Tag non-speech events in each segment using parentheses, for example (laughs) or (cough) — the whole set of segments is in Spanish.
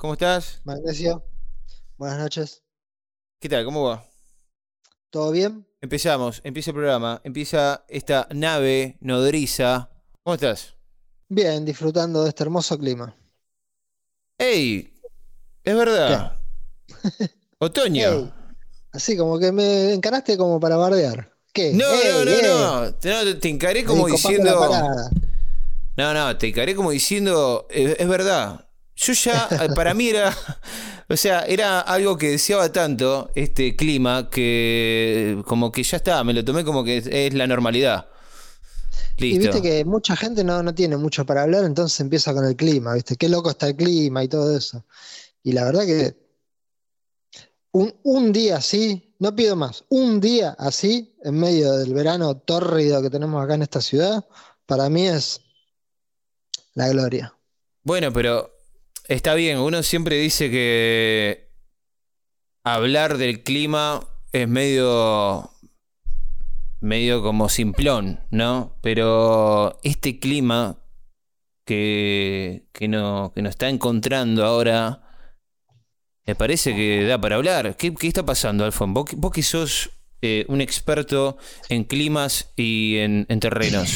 ¿cómo estás? Magnesio, buenas noches. ¿Qué tal? ¿Cómo va? ¿Todo bien? Empezamos, empieza el programa, empieza esta nave nodriza. ¿Cómo estás? Bien, disfrutando de este hermoso clima. ¡Ey! Es verdad. (laughs) Otoño. Ey, así como que me encaraste como para bardear. ¿Qué? No, Ey, no, no, ey, no, Te, encaré como diciendo. No, no, te encaré como diciendo. es verdad. Yo ya, eh, para mí era. O sea, era algo que deseaba tanto este clima que como que ya está, me lo tomé como que es, es la normalidad. Y Listo. viste que mucha gente no, no tiene mucho para hablar, entonces empieza con el clima, ¿viste? Qué loco está el clima y todo eso. Y la verdad que un, un día así, no pido más, un día así, en medio del verano tórrido que tenemos acá en esta ciudad, para mí es la gloria. Bueno, pero está bien, uno siempre dice que hablar del clima es medio medio como simplón, ¿no? Pero este clima que, que, no, que nos está encontrando ahora me parece que da para hablar. ¿Qué, qué está pasando, Alfon? Vos, que- vos que sos eh, un experto en climas y en, en terrenos.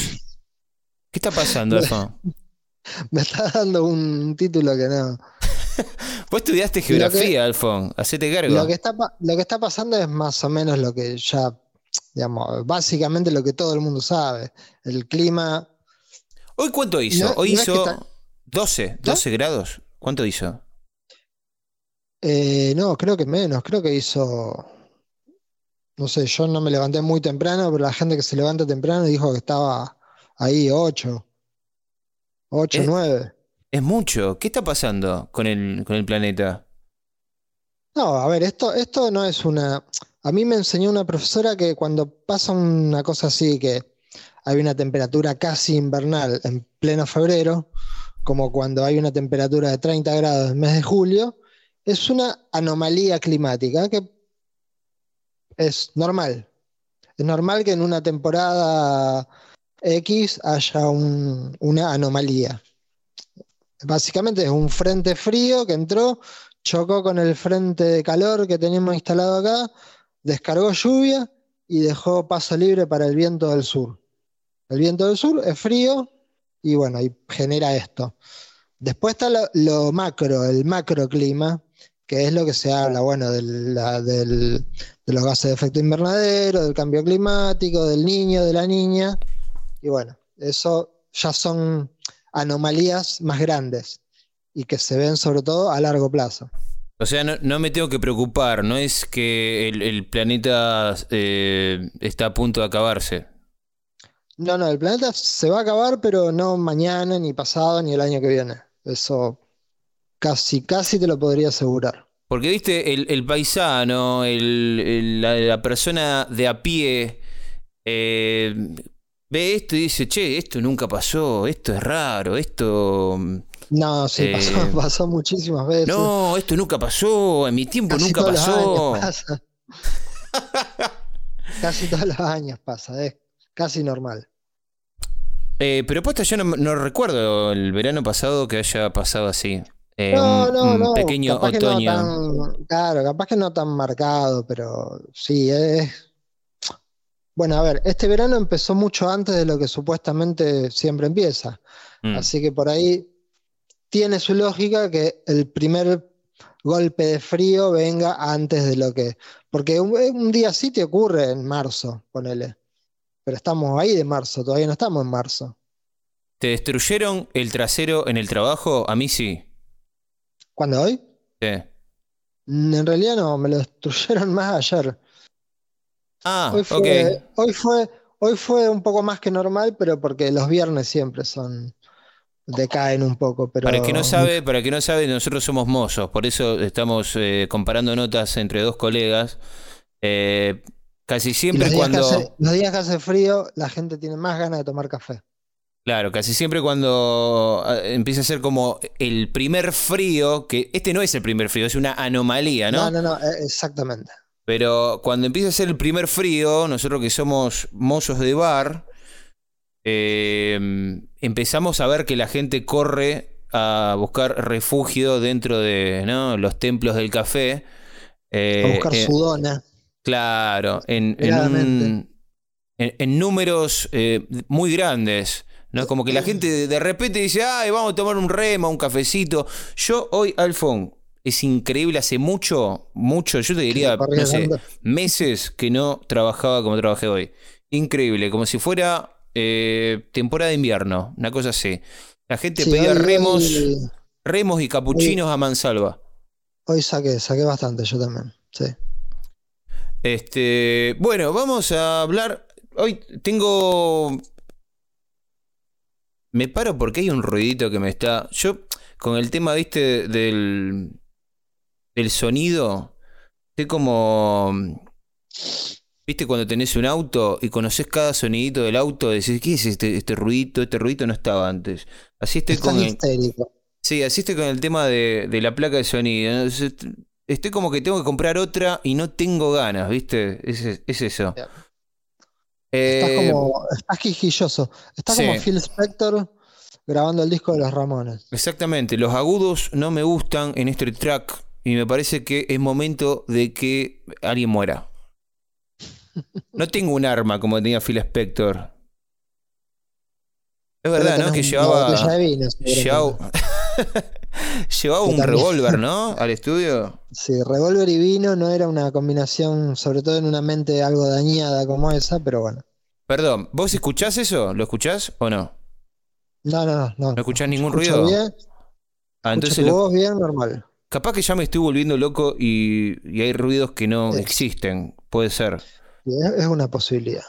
¿Qué está pasando, (laughs) Alfon? (laughs) Me está dando un título que no. (laughs) Vos estudiaste que- geografía, Alfon. Hacete cargo. Lo que está, lo que está pasando es más o menos lo que ya, digamos, básicamente lo que todo el mundo sabe. El clima, ¿Hoy cuánto hizo? No- Hoy no es que hizo está- 12, 12 grados. ¿Cuánto hizo? eh, no, creo que menos, creo que hizo, no sé, yo no me levanté muy temprano, pero la gente que se levanta temprano dijo que estaba ahí 8, 8, Eh. 9. Es mucho. ¿Qué está pasando con el, con el planeta? No, a ver, esto, esto no es una. A mí me enseñó una profesora que cuando pasa una cosa así, que hay una temperatura casi invernal en pleno febrero, como cuando hay una temperatura de 30 grados en el mes de julio, es una anomalía climática que es normal. Es normal que en una temporada X haya un- una anomalía. Básicamente es un frente frío que entró, chocó con el frente de calor que tenemos instalado acá, descargó lluvia y dejó paso libre para el viento del sur. El viento del sur es frío y bueno, y genera esto. Después está lo, macro, el macroclima, que es lo que se habla, bueno, de, la- del- de los gases de efecto invernadero, del cambio climático, del niño, de la niña. Y bueno, eso ya son anomalías más grandes y que se ven sobre todo a largo plazo. O sea, no, no me tengo que preocupar. No es que el, el planeta eh, está a punto de acabarse. No, no, el planeta se va a acabar, pero no mañana, ni pasado, ni el año que viene. Eso casi, casi te lo podría asegurar. Porque, viste, el, el paisano, el- el- la, la persona de a pie, eh, ve esto y dice, che, esto nunca pasó, esto es raro, esto... No, sí, Eh, pasó, (laughs) pasó muchísimas veces. No, esto nunca pasó, en mi tiempo Casi nunca todos los pasó. años (laughs) pasa. Casi todos los años pasa, es casi normal. Eh, pero posta, yo no, no recuerdo el verano pasado que haya pasado así. Eh, No, no, un no, pequeño capaz que no otoño. tan, claro, capaz que no tan marcado, pero sí, es... Bueno, a ver, este verano empezó mucho antes de lo que supuestamente siempre empieza. Mm. Así que por ahí tiene su lógica que el primer golpe de frío venga antes de lo que... Porque un, un día así te ocurre en marzo, ponele. Pero estamos ahí de marzo, todavía no estamos en marzo. ¿Te destruyeron el trasero en el trabajo? A mí sí. ¿Cuándo hoy? Sí. Mm, En realidad no, me lo (laughs) destruyeron más ayer. Ah, Hoy ok. fue, hoy fue, hoy fue un poco más que normal, pero porque los viernes siempre son, decaen un poco, pero Para el que no sabe, para el que no sabe, nosotros somos mozos, por eso estamos eh, comparando notas entre dos colegas. Eh, casi siempre los cuando. hace, los días que hace frío, la gente tiene más ganas de tomar café. Claro, casi siempre cuando ah, empieza a ser como el primer frío, que este no es el primer frío, es una anomalía, ¿no? No, no, no, eh, exactamente. Pero cuando empieza a ser el primer frío, nosotros que somos mozos de bar, eh, empezamos a ver que la gente corre a buscar refugio dentro de ¿no? los templos del café. a buscar su dona. Claro, en, en, un, en números muy grandes. ¿no? Como que la gente de repente dice, ay, vamos a tomar un remo, un cafecito. Yo hoy, Alfon, es increíble, hace mucho, mucho, yo te diría, no sé, meses que no trabajaba como trabajé hoy. Increíble, como si fuera eh, temporada de invierno, una cosa así. La gente pedía remos, remos y capuchinos a mansalva. Hoy saqué, saqué bastante, yo también, sí. Este, bueno, vamos a hablar. Hoy tengo me paro porque hay un ruidito que me está. Yo, con el tema, viste, del, del sonido, sé como. Viste, cuando tenés un auto y conoces cada sonidito del auto, decís, ¿qué es este, este ruidito? Este ruidito no estaba antes. Así estoy con el. Sí, así estoy con el tema de, de la placa de sonido. Estoy como que tengo que comprar otra y no tengo ganas, ¿viste? Es, es eso. Estás eh, como. Estás quijilloso. Estás como Phil Spector grabando el disco de los Ramones. Exactamente. Los agudos no me gustan en este track. Y me parece que es momento de que alguien muera. No tengo un arma como tenía Phil Spector. Es verdad, ¿no? Que llevaba. (laughs) llevaba, llevaba un revólver, ¿no? Al estudio. Sí, revólver y vino no era una combinación, sobre todo en una mente algo dañada como esa, pero bueno. Perdón, ¿vos escuchás eso? ¿Lo escuchás o no? No, no, no. ¿No escuchás ningún ruido? Bien. Ah, entonces. Lo... bien, normal. Capaz que ya me estoy volviendo loco y, hay ruidos que no existen. Puede ser. Es una posibilidad.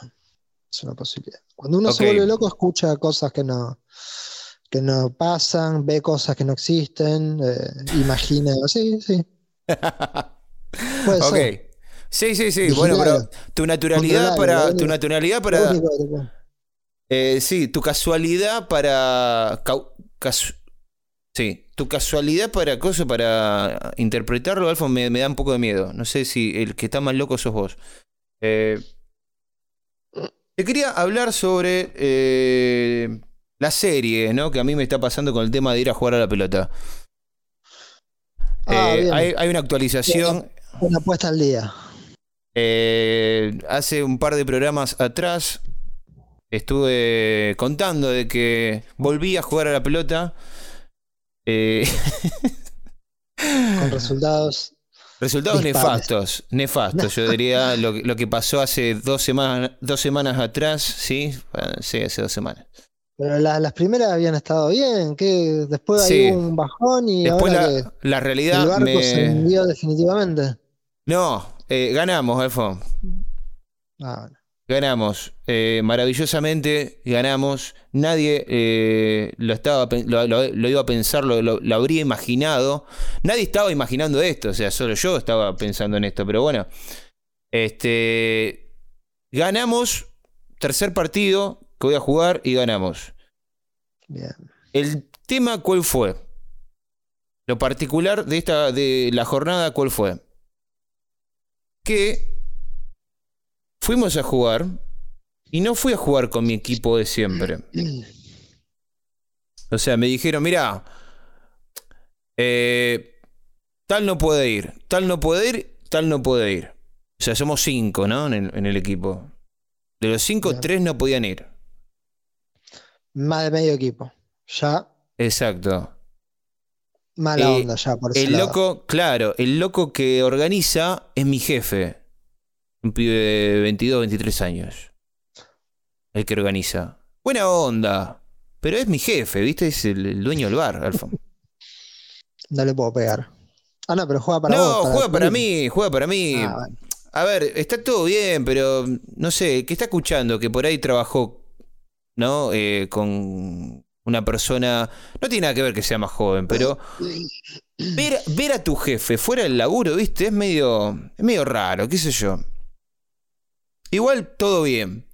Es una posibilidad. Cuando uno se vuelve loco, escucha cosas que no, que no pasan, ve cosas que no existen, eh, imagina. Sí, sí. (laughs) Puede ok. Sí, sí, sí. Bueno, pero tu naturalidad para. Tu naturalidad para. Eh, sí, tu casualidad para. Sí, tu casualidad para cosa, para interpretarlo, Alfa, me, da un poco de miedo. No sé si el que está más loco sos vos. Eh, te quería hablar sobre eh, la serie, ¿no? Que a mí me está pasando con el tema de ir a jugar a la pelota. Ah, hay, una actualización. Una puesta al día. hace un par de programas atrás estuve contando de que volví a jugar a la pelota. Eh, Con resultados. Resultados nefastos, nefastos, yo diría (laughs) lo, que pasó hace dos semanas, dos semanas atrás, ¿sí? sí, hace dos semanas. Pero las primeras habían estado bien, que después hay un bajón y después la, la, realidad el barco se hundió definitivamente. No, eh, ganamos, Alfon. Ah, bueno. Ganamos, eh, maravillosamente ganamos. Nadie eh, lo, estaba, lo, iba a pensar, lo, habría imaginado. Nadie estaba imaginando esto, o sea, solo yo estaba pensando en esto, pero bueno. Este, ganamos, tercer partido que voy a jugar y ganamos. Bien. El tema, ¿cuál fue? Lo particular de, esta, de la jornada, ¿cuál fue? Que fuimos a jugar y no fui a jugar con mi equipo de siempre. (clears throat) O sea, me dijeron, mira, eh, tal no puede ir, tal no puede ir, tal no puede ir. O sea, somos cinco, ¿no? En el, equipo. De los cinco, tres no podían ir. Más de medio equipo. Ya. Exacto. Mala eh, onda ya, por El loco, claro, el loco que organiza es mi jefe. Un pibe de 22, 23 años. El que organiza. Buena onda. Pero es mi jefe, ¿viste? Es el, dueño del bar, Alfa. (laughs) No le puedo pegar. Ah, no, pero juega para no, No, juega para mí, juega para mí. Ah, A ver, está todo bien, pero no sé, ¿qué está escuchando? Que por ahí trabajó, ¿no? Eh, con una persona. No tiene nada que ver que sea más joven, pero. (laughs) Ver, ver a tu jefe fuera del laburo, ¿viste? Es medio. Es medio raro, qué sé yo. Igual todo bien.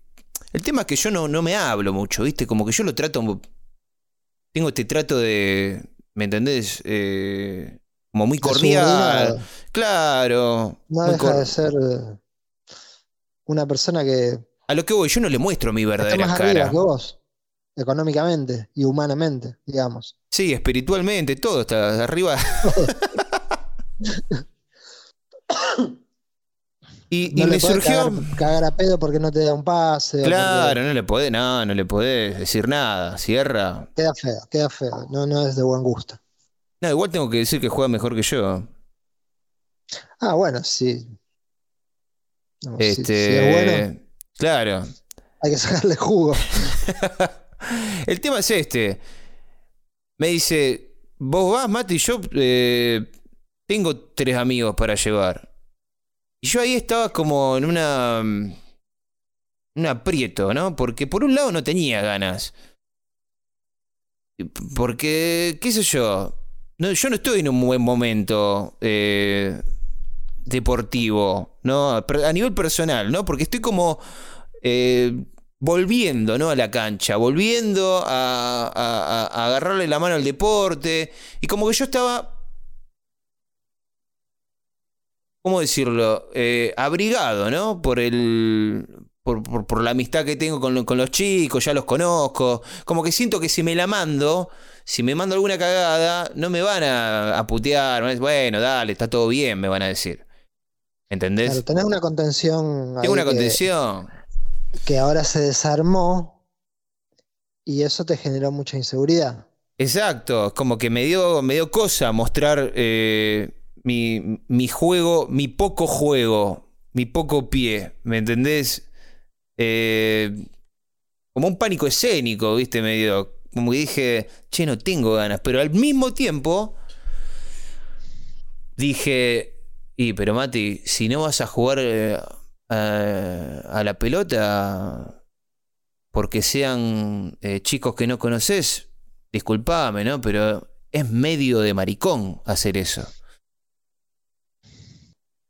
El tema es que yo no, no me hablo mucho, ¿viste? Como que yo lo trato. Tengo este trato de. ¿Me entendés? Eh, como muy cordial. Claro. No deja de ser eh, una persona que. A lo que voy, yo no le muestro mi verdadera más cara. Que vos. económicamente y humanamente, digamos. Sí, espiritualmente, todo está arriba. (laughs) (laughs) y, le me surgió. cagar, cagar a pedo porque no te da un pase. Claro, no le podés, no, no le podés decir nada. Cierra. Queda feo, queda feo. No, no es de buen gusto. No, igual tengo que decir que juega mejor que yo. Ah, bueno, sí. No, si- Este, si es bueno, claro. hay que sacarle jugo. (laughs) El tema es este. Me dice, vos vas, Mati, yo eh, tengo tres amigos para llevar. Y yo ahí estaba como en una... Un aprieto, ¿no? Porque por un lado no tenía ganas. Porque, qué sé yo, no, yo no estoy en un buen momento eh, deportivo, ¿no? A nivel personal, ¿no? Porque estoy como... eh, volviendo ¿no? a la cancha, volviendo a- a agarrarle la mano al deporte. Y como que yo estaba, ¿cómo decirlo? Eh, abrigado, ¿no? Por el... Por, por- por la amistad que tengo con, lo- con los chicos, ya los conozco. Como que siento que si me la mando, si me mando alguna cagada, no me van a, a putear. van a decir, Bueno, dale, está todo bien, me van a decir. ¿Entendés? Claro, tenés una contención Tengo una contención. que ahora se desarmó y eso te generó mucha inseguridad. Exacto, como que me dio, me dio cosa mostrar eh, mi, mi juego, mi poco juego, mi poco pie, ¿me entendés? Eh, como un pánico escénico, ¿viste? Me dio, como que dije, che, no tengo ganas, pero al mismo tiempo dije, y pero Mati, si no vas a jugar eh, a, a la pelota porque sean eh, chicos que no conoces, disculpame, ¿no? Pero es medio de maricón hacer eso.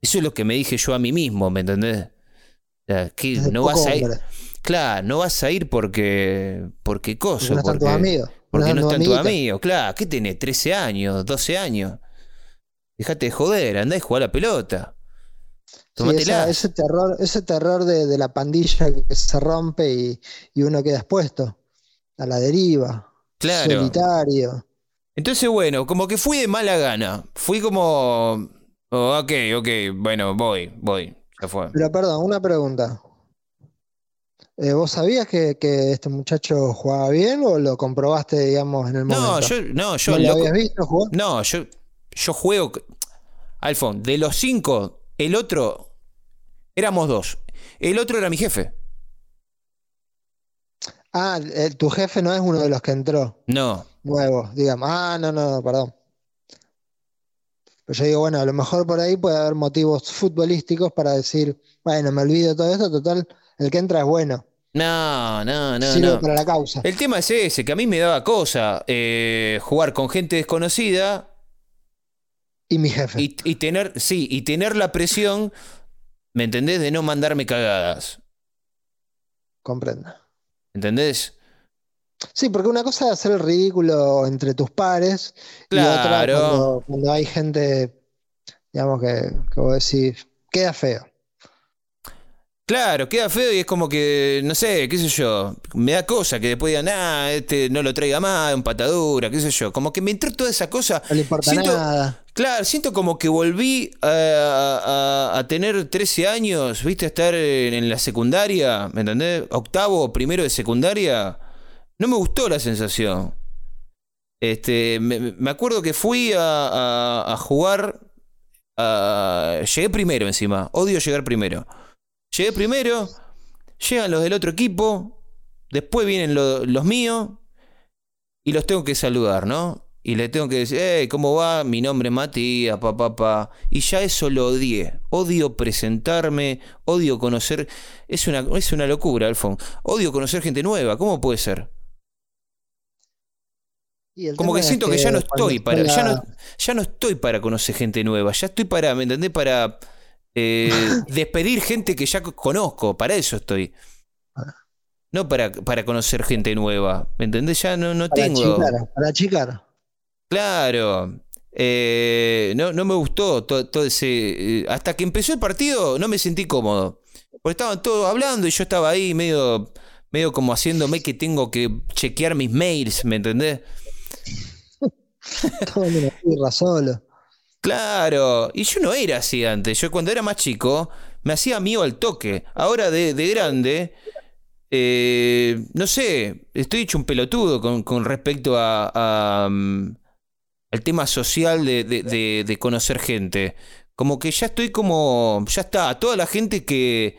Eso es lo que me dije yo a mí mismo, ¿me entendés? O sea, que no vas a ir. hombre, Claro, no vas a ir porque. porque porque coso. no están tus porque- amigos. porque no tus están tus amigos, claro. ¿Qué tenés? ¿13 años? ¿12 años? Dejate de joder, andá y jugá la pelota. Sí, esa- ese terror, ese terror de, de la pandilla que se rompe y, y uno queda expuesto a la deriva, Claro. solitario. Entonces, bueno, como que fui de mala gana. Fui como. Oh, ok, ok, bueno, voy, voy. Ya fue. Pero perdón, una pregunta. Eh, ¿vos sabías que, que este muchacho jugaba bien o lo comprobaste, digamos, en el No, momento? yo, no, yo ¿No lo habías visto jugar? No, yo, yo juego. Alfon, de los cinco, el otro. Éramos dos. El otro era mi jefe. Ah, el- tu jefe no es uno de los que entró No. nuevo, digamos. Ah, no, no, no, perdón. Pero yo digo, bueno, a lo mejor por ahí puede haber motivos futbolísticos para decir, bueno, me olvido de todo esto, total, el que entra es bueno, No, no, no, sirve no. para la causa. El tema es ese, que a mí me daba cosa eh, jugar con gente desconocida Y mi jefe. y, y tener, sí, y tener la presión, ¿me entendés? De no mandarme cagadas. Comprenda. ¿Entendés? Sí, porque una cosa es hacer el ridículo entre tus pares y otra Claro. cuando, cuando hay gente, digamos, que, que vos decís, queda feo. Claro, queda feo y es como que, no sé, qué sé yo, me da cosa que después digan, ah, este no lo traiga más, un patadura, qué sé yo. Como que me entró toda esa cosa. No le importa Siento- nada. Claro, siento como que volví a, a- a tener 13 años, viste, a estar en, en la secundaria, ¿me entendés? Octavo, primero de secundaria. No me gustó la sensación. Este, me, acuerdo que fui a, jugar. llegué primero encima. Odio llegar primero. Llegué primero. Llegan los del otro equipo. Después vienen lo- los míos. Y los tengo que saludar, ¿no? Y le tengo que decir, hey, ¿cómo va? Mi nombre es Matías, papá, papá. Y ya eso lo odié. Odio presentarme, odio conocer. Es una, es una locura, Alfon. Odio conocer gente nueva. ¿Cómo puede ser? Como que es siento que, ya no estoy para. Ya no, ya no estoy para conocer gente nueva. Ya estoy para, ¿me entendés? Para eh, (laughs) despedir gente que ya co- conozco. Para eso estoy. No para, para conocer gente nueva. ¿Me entendés? Ya no, no para tengo. para achicar. Claro. Eh, no, no me gustó todo, todo ese. eh, hasta que empezó el partido no me sentí cómodo. Porque estaban todos hablando y yo estaba ahí medio, medio como haciéndome que tengo que chequear mis mails, ¿me entendés? (laughs) Tomando una birra solo. Claro, y yo no era así antes. Yo cuando era más chico me hacía amigo al toque. Ahora de, de grande, eh, no sé, estoy hecho un pelotudo con, con respecto a, a, mm, al tema social de, de- de- de conocer gente. Como que ya estoy como, ya está, toda la gente que,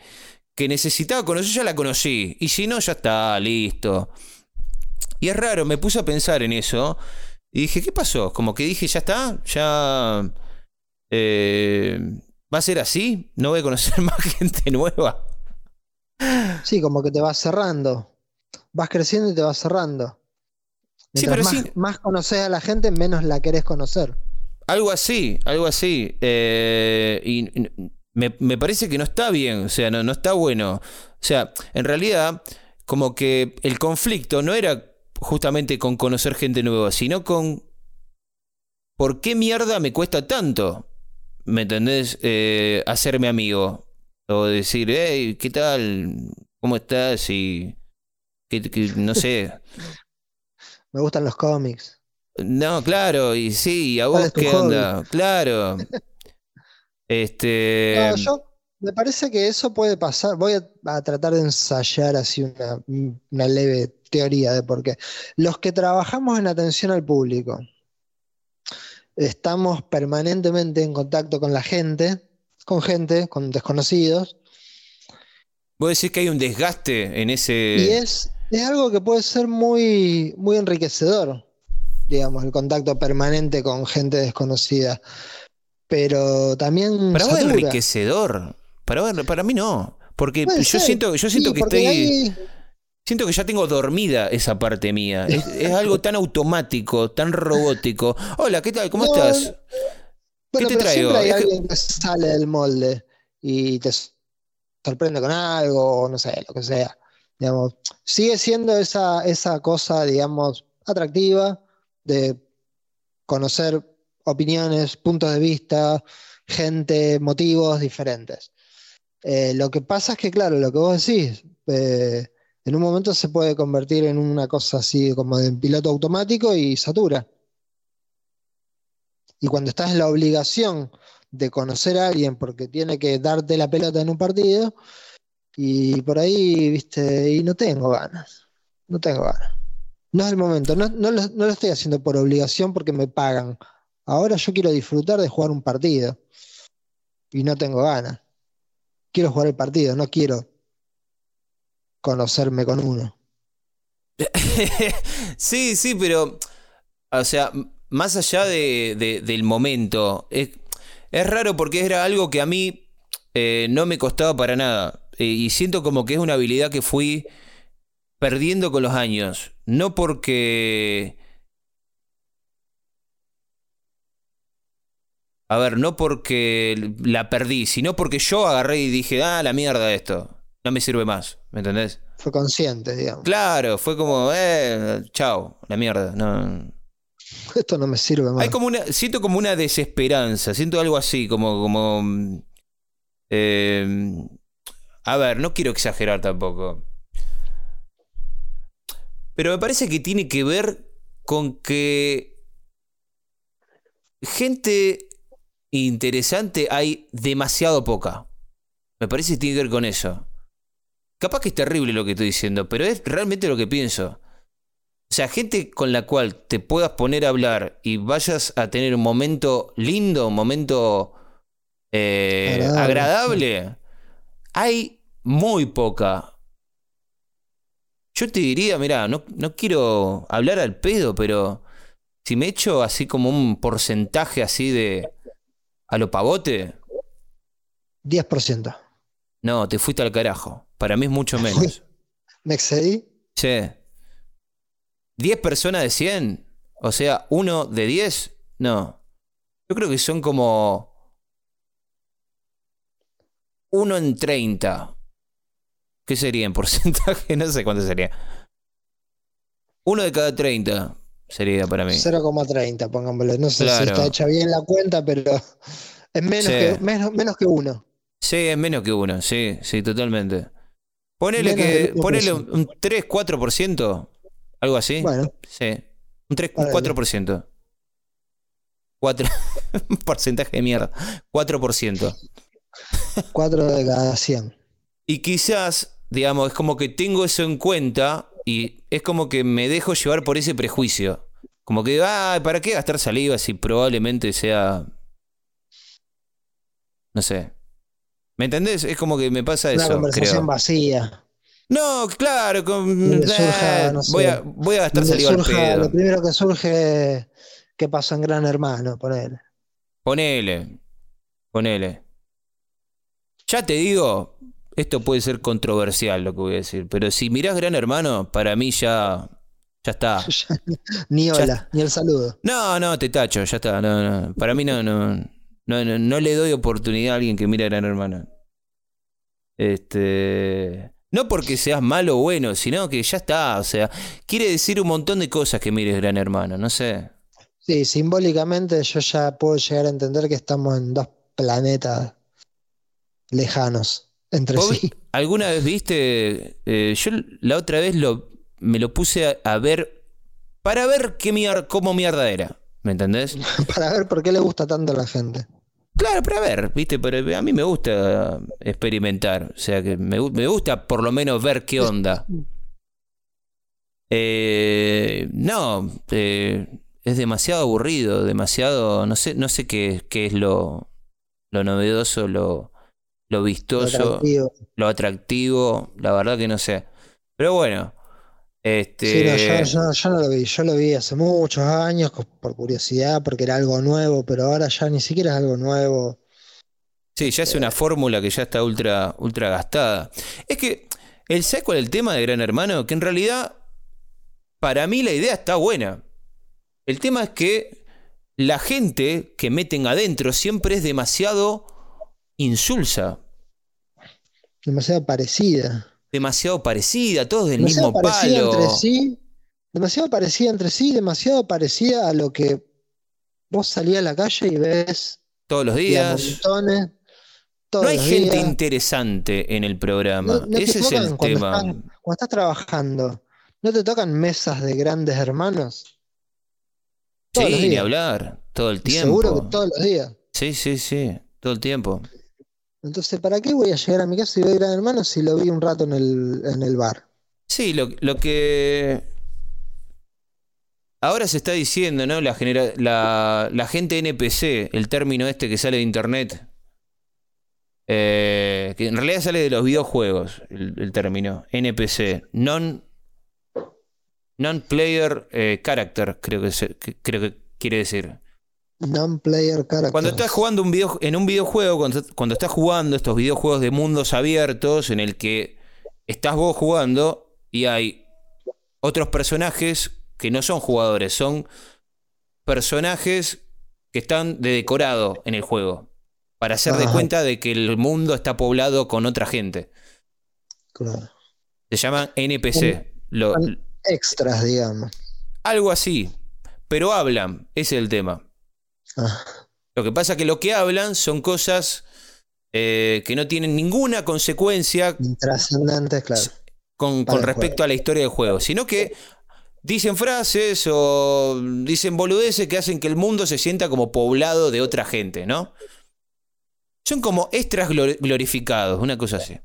que necesitaba conocer ya la conocí. Y si no, ya está, listo. Y es raro, me puse a pensar en eso. Y dije, ¿qué pasó? Como que dije, ya está, ya... eh, ¿Va a ser así? ¿No voy a conocer (laughs) más gente nueva? Sí, como que te vas cerrando. Vas creciendo y te vas cerrando. Sí, Mientras pero más, sí. más conoces a la gente, menos la querés conocer. Algo así, algo así. Eh, y y me, me parece que no está bien, o sea, no, no está bueno. O sea, en realidad, como que el conflicto no era justamente con conocer gente nueva, sino con ¿por qué mierda me cuesta tanto? ¿Me entendés? Eh, hacerme amigo. O decir, hey, ¿qué tal? ¿Cómo estás? Y que, que- no sé. (laughs) Me gustan los cómics. No, claro, y sí, ¿y a ¿Cuál vos qué hobby? onda? (laughs) Claro. Este. No, yo me parece que eso puede pasar. Voy a, a tratar de ensayar así una, una leve teoría de por qué. Los que trabajamos en atención al público estamos permanentemente en contacto con la gente, con gente, con desconocidos, Vos decís que hay un desgaste en y ese. es, es algo que puede ser muy, muy enriquecedor, digamos, el contacto permanente con gente desconocida. Pero también Para vos enriquecedor. Para, para mí no. Porque Puede yo ser, siento, yo siento sí, que estoy. Siento que ya tengo dormida esa parte mía. Es, es algo tan automático, tan robótico. Hola, ¿qué tal? ¿Cómo No, estás? Bueno, te pero traigo? siempre hay Es alguien que sale del molde y te sorprende con algo, o no sé, lo que sea. Digamos, sigue siendo esa, esa cosa, digamos, atractiva de conocer opiniones, puntos de vista, gente, motivos diferentes. Eh, lo que pasa es que, claro, lo que vos decís, eh, en un momento se puede convertir en una cosa así como de piloto automático y satura. Y cuando estás en la obligación de conocer a alguien porque tiene que darte la pelota en un partido, y por ahí, viste, y no tengo ganas, no tengo ganas. No es el momento, no, no lo, no lo estoy haciendo por obligación porque me pagan. Ahora yo quiero disfrutar de jugar un partido y no tengo ganas. Quiero jugar el partido, no quiero conocerme con uno. (laughs) sí, sí, pero. O sea, más allá de, de- del momento. Es, es raro porque era algo que a mí eh, no me costaba para nada. Eh, y siento como que es una habilidad que fui perdiendo con los años. No porque. A ver, no porque la perdí, sino porque yo agarré y dije, ah, la mierda esto. No me sirve más. ¿Me entendés? Fue consciente, digamos. Claro, fue como, eh, chao, la mierda. No. (laughs) Esto no me sirve más. Hay como una, siento como una desesperanza, siento algo así, como, como, eh, a ver, no quiero exagerar tampoco, pero me parece que tiene que ver con que gente interesante hay demasiado poca. Me parece que tiene que ver con eso. Capaz que es terrible lo que estoy diciendo, pero es realmente lo que pienso. O sea, gente con la cual te puedas poner a hablar y vayas a tener un momento lindo, un momento eh, Agradable. agradable, hay muy poca. Yo te diría, mira, no, no quiero hablar al pedo, pero si me echo así como un porcentaje así de a lo pavote, 10%. No, te fuiste al carajo. Para mí es mucho (laughs) menos. ¿Me excedí? Che. ¿10 personas de 100? O sea, ¿uno de 10? No. Yo creo que son como. Uno en 30. ¿Qué sería en porcentaje? (laughs) No sé cuánto sería. Uno de cada 30 sería para mí. 0,30, pongámosle. No sé Claro. si está hecha bien la cuenta, pero (laughs) es menos, Sí. que, menos, menos que uno. Sí, es menos que uno. Sí, sí, totalmente. Ponele, que, del 1%. ponele un, un 3, 4%, algo así. Bueno, Sí, un 3, un Ponele. 4%. 4, un porcentaje de mierda. 4%. 4 de cada 100. Y quizás, digamos, es como que tengo eso en cuenta y es como que me dejo llevar por ese prejuicio. Como que, ah, ¿para qué gastar saliva si probablemente sea... No sé. ¿Me entendés? Es como que me pasa Una eso, conversación creo. vacía. No, claro, con- surja, eh, no sé, voy, a, voy a gastar saliva al surja- pedo. lo primero que surge que pasa en Gran Hermano, ponele. Ponele. Ponele. Ya te digo, esto puede ser controversial lo que voy a decir, pero si mirás Gran Hermano, para mí ya, ya está. (laughs) Ni Ya hola, ni el saludo. No, no, te tacho, ya está. No, no. Para mí no, no, no, no, no le doy oportunidad a alguien que mira Gran Hermano. Este. No porque seas malo o bueno, sino que ya está. O sea, quiere decir un montón de cosas que mires Gran Hermano, no sé. Sí, simbólicamente yo ya puedo llegar a entender que estamos en dos planetas lejanos entre ¿Vos sí. ¿Alguna vez viste? eh, yo la otra vez lo, me lo puse a, a ver para ver qué mier- cómo mierda era. ¿Me entendés? (laughs) Para ver por qué le gusta tanto a la gente. Claro, para ver, viste, pero a mí me gusta experimentar. O sea que me, gu- me gusta por lo menos ver qué onda. Eh, no, eh, es demasiado aburrido, demasiado. No sé, no sé qué, qué es lo, lo novedoso, lo, lo Lo vistoso. atractivo. lo atractivo, la verdad que no sé. Pero bueno, este Sí, no, yo, yo- yo no lo vi, yo lo vi hace muchos años por curiosidad, porque era algo nuevo, pero ahora ya ni siquiera es algo nuevo. sí, ya es una fórmula que ya está ultra, ultra gastada. Es que, el ¿sabes cuál es el tema de Gran Hermano? Que en realidad, para mí la idea está buena. El tema es que la gente que meten adentro siempre es demasiado insulsa, Demasiado parecida. Demasiado parecida, todos del Demasiado mismo parecida palo. entre sí. Demasiado parecida entre sí, demasiado parecida a lo que vos salís a la calle y ves Todos los días. montones, todos No hay los gente días. interesante en el programa. No- no te Ese es el cuando tema. están- Cuando estás trabajando, ¿no te tocan mesas de grandes hermanos? Todos Sí, ni hablar. Todo el tiempo. Seguro que todos los días. Sí, sí, sí. Todo el tiempo. Entonces, ¿para qué voy a llegar a mi casa y ver Gran Hermano si lo vi un rato en el, en el bar? Sí, lo, lo que. Ahora se está diciendo, ¿no? La, genera- la, la gente NPC, el término este que sale de internet. eh, que en realidad sale de los videojuegos, el, el término. NPC. Non. Non-player eh, character, creo que, se- que- creo que quiere decir. Non-player character. Cuando estás jugando un video, en un videojuego, cuando, cuando estás jugando estos videojuegos de mundos abiertos en el que estás vos jugando y hay otros personajes que no son jugadores, son personajes que están de decorado en el juego. Para hacer de cuenta de que el mundo está poblado con otra gente. Claro. Se llaman NPC. Lo- Extras, digamos. algo así. Pero hablan, ese es el tema. Ah, Lo que pasa es que lo que hablan son cosas eh, que no tienen ninguna consecuencia intrascendentes, claro. con, respecto a la historia del juego, sino que dicen frases o dicen boludeces que hacen que el mundo se sienta como poblado de otra gente, ¿no? Son como extras glor- glorificados, una cosa así.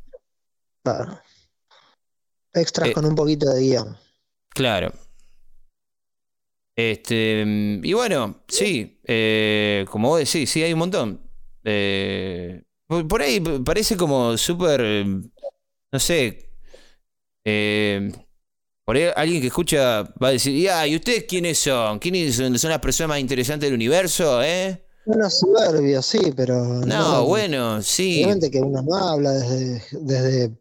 Claro. Extras Eh, con un poquito de guion. Claro. Este, mm, y bueno, sí, eh, como vos decís, sí, hay un montón. Eh, por ahí parece como súper, eh, no sé, eh, por ahí alguien que escucha va a decir, ya, ¿y ustedes quiénes son? ¿Quiénes son, son las personas más interesantes del universo? ¿Eh? Uno soberbio, sí, pero No, bueno, sí. Obviamente que uno no habla desde, desde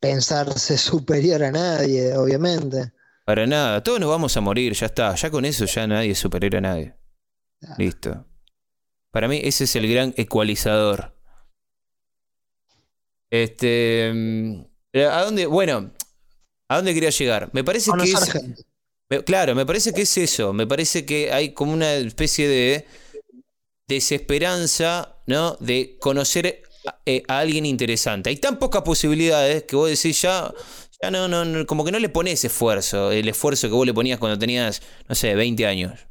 pensarse (laughs) superior a nadie, obviamente. Para nada, todos nos vamos a morir, ya está. Ya con eso ya nadie es superior a nadie. Listo. Para mí ese es el gran ecualizador. Este, mm, ¿a dónde? Bueno, ¿a dónde quería llegar? Me parece que es, me- claro, me parece que es eso. Me parece que hay como una especie de desesperanza, ¿no? De conocer eh, a alguien interesante. Hay tan pocas posibilidades que vos decís ya, ya no, no, como que no le pones esfuerzo, el esfuerzo que vos le ponías cuando tenías, no sé, 20 años.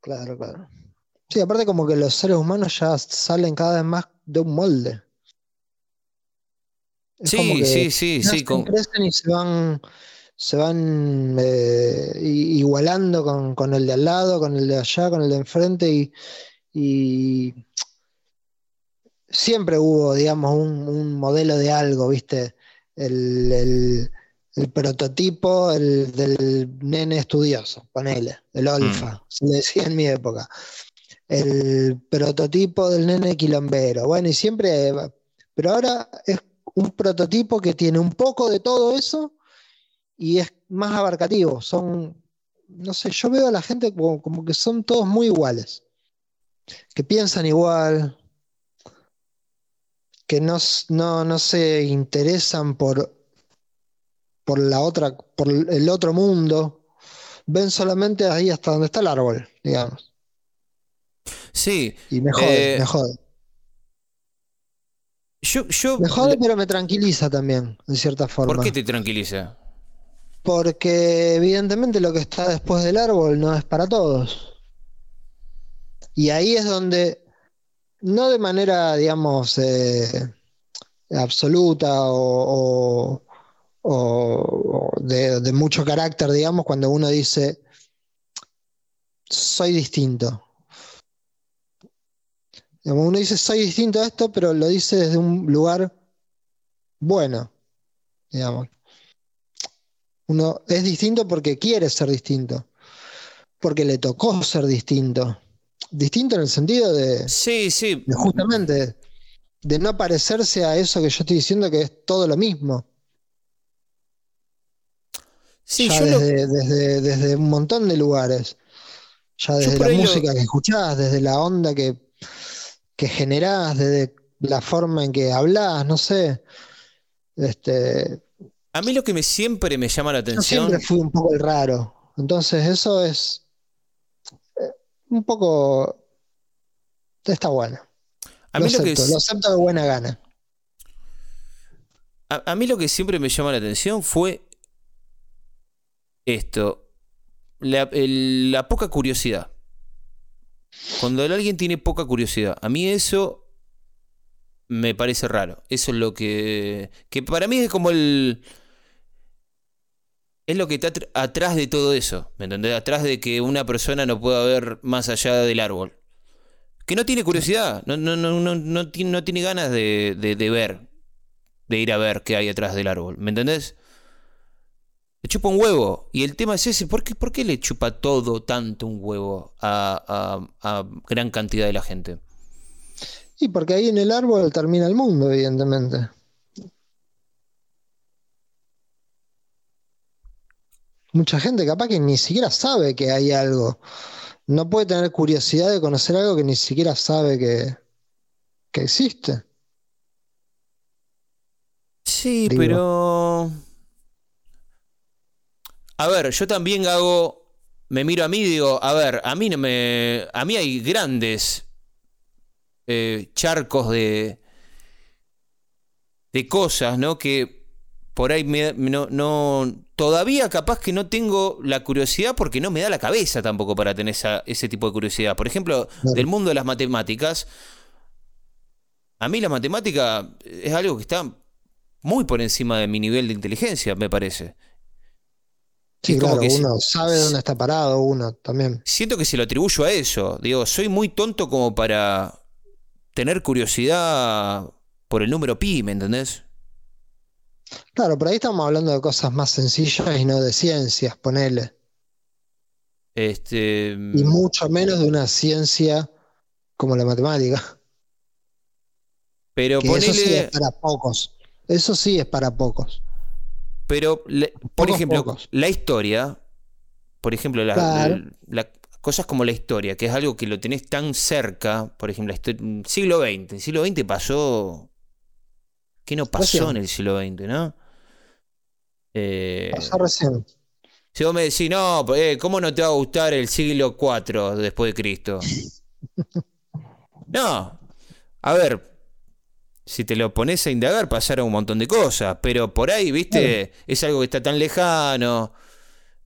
Claro, claro. Sí, aparte como que los seres humanos ya salen cada vez más de un molde. sí, sí, sí, sí, Crecen y se van, se van eh, igualando con, el de al lado, con el de allá, con el de enfrente y, siempre hubo, digamos, un, modelo de algo, ¿viste? El, prototipo el, del nene estudioso, ponele, el olfa, mm. se le decía en mi época el prototipo del nene quilombero. Bueno, y siempre, pero ahora es un prototipo que tiene un poco de todo eso y es más abarcativo. Son, no sé, yo veo a la gente como, que son todos muy iguales, que piensan igual, que no, no, se interesan por, por la otra, por el otro mundo, ven solamente ahí hasta donde está el árbol, digamos. Sí. Y me jode, eh, me jode. Yo, me jode, pero me tranquiliza también, en cierta forma. ¿Por qué te tranquiliza? Porque evidentemente lo que está después del árbol no es para todos. Y ahí es donde, no de manera, digamos, eh, absoluta o, de, mucho carácter, digamos, cuando uno dice, soy distinto. Uno dice, soy distinto a esto, pero lo dice desde un lugar bueno, digamos. Uno es distinto porque quiere ser distinto, porque le tocó ser distinto. Distinto en el sentido de... Sí, sí. justamente, de no parecerse a eso que yo estoy diciendo que es todo lo mismo. Sí, desde, desde, un montón de lugares. Ya desde la música que escuchás, desde la onda que que generás, desde la forma en que hablas, no sé. Este, a mí lo que me siempre me llama la atención. Yo siempre fui un poco el raro. Entonces, eso es un poco. Está bueno. A mí lo, acepto, que lo acepto de buena gana. A, mí lo que siempre me llama la atención fue esto: la poca curiosidad. Cuando alguien tiene poca curiosidad, a mí eso me parece raro. Eso es lo que. que para mí es como el. Es lo que está atrás de todo eso. ¿Me entendés? Atrás de que una persona no pueda ver más allá del árbol. Que no tiene curiosidad, no, no, no, no, no, tiene, no tiene ganas de, de ver, de ir a ver qué hay atrás del árbol. ¿Me entendés? Le chupa un huevo. Y el tema es ese, ¿por qué, por qué le chupa todo tanto un huevo a, gran cantidad de la gente? Y porque ahí en el árbol termina el mundo, evidentemente. Mucha gente capaz que ni siquiera sabe que hay algo. No puede tener curiosidad de conocer algo que ni siquiera sabe que, que existe. Sí, pero a ver, yo también hago, me miro a mí y digo, a ver, a mí no me, a mí hay grandes eh, charcos de, de cosas, ¿no? Que por ahí no, no, todavía capaz que no tengo la curiosidad porque no me da la cabeza tampoco para tener ese tipo de curiosidad. Por ejemplo, del mundo de las matemáticas, a mí la matemática es algo que está muy por encima de mi nivel de inteligencia, me parece. Sí, claro, uno sabe dónde está parado, uno también. Siento que se lo atribuyo a eso. Digo, soy muy tonto como para tener curiosidad por el número pi, ¿me entendés? Claro, por ahí estamos hablando de cosas más sencillas y no de ciencias, ponele. Este. Y mucho menos de una ciencia como la matemática. Pero ponele... Eso sí es para pocos. Eso sí es para pocos. Pero, por ejemplo, la historia, por ejemplo, la, cosas como la historia, que es algo que lo tenés tan cerca, por ejemplo, siglo XX. El siglo XX pasó. ¿Qué no pasó en el siglo XX, no? Eh, pasó recién. Si vos me decís, no, pues, eh, ¿cómo no te va a gustar el siglo IV después de Cristo? no. A ver, si te lo pones a indagar, pasaron un montón de cosas. Pero por ahí, viste, es algo que está tan lejano.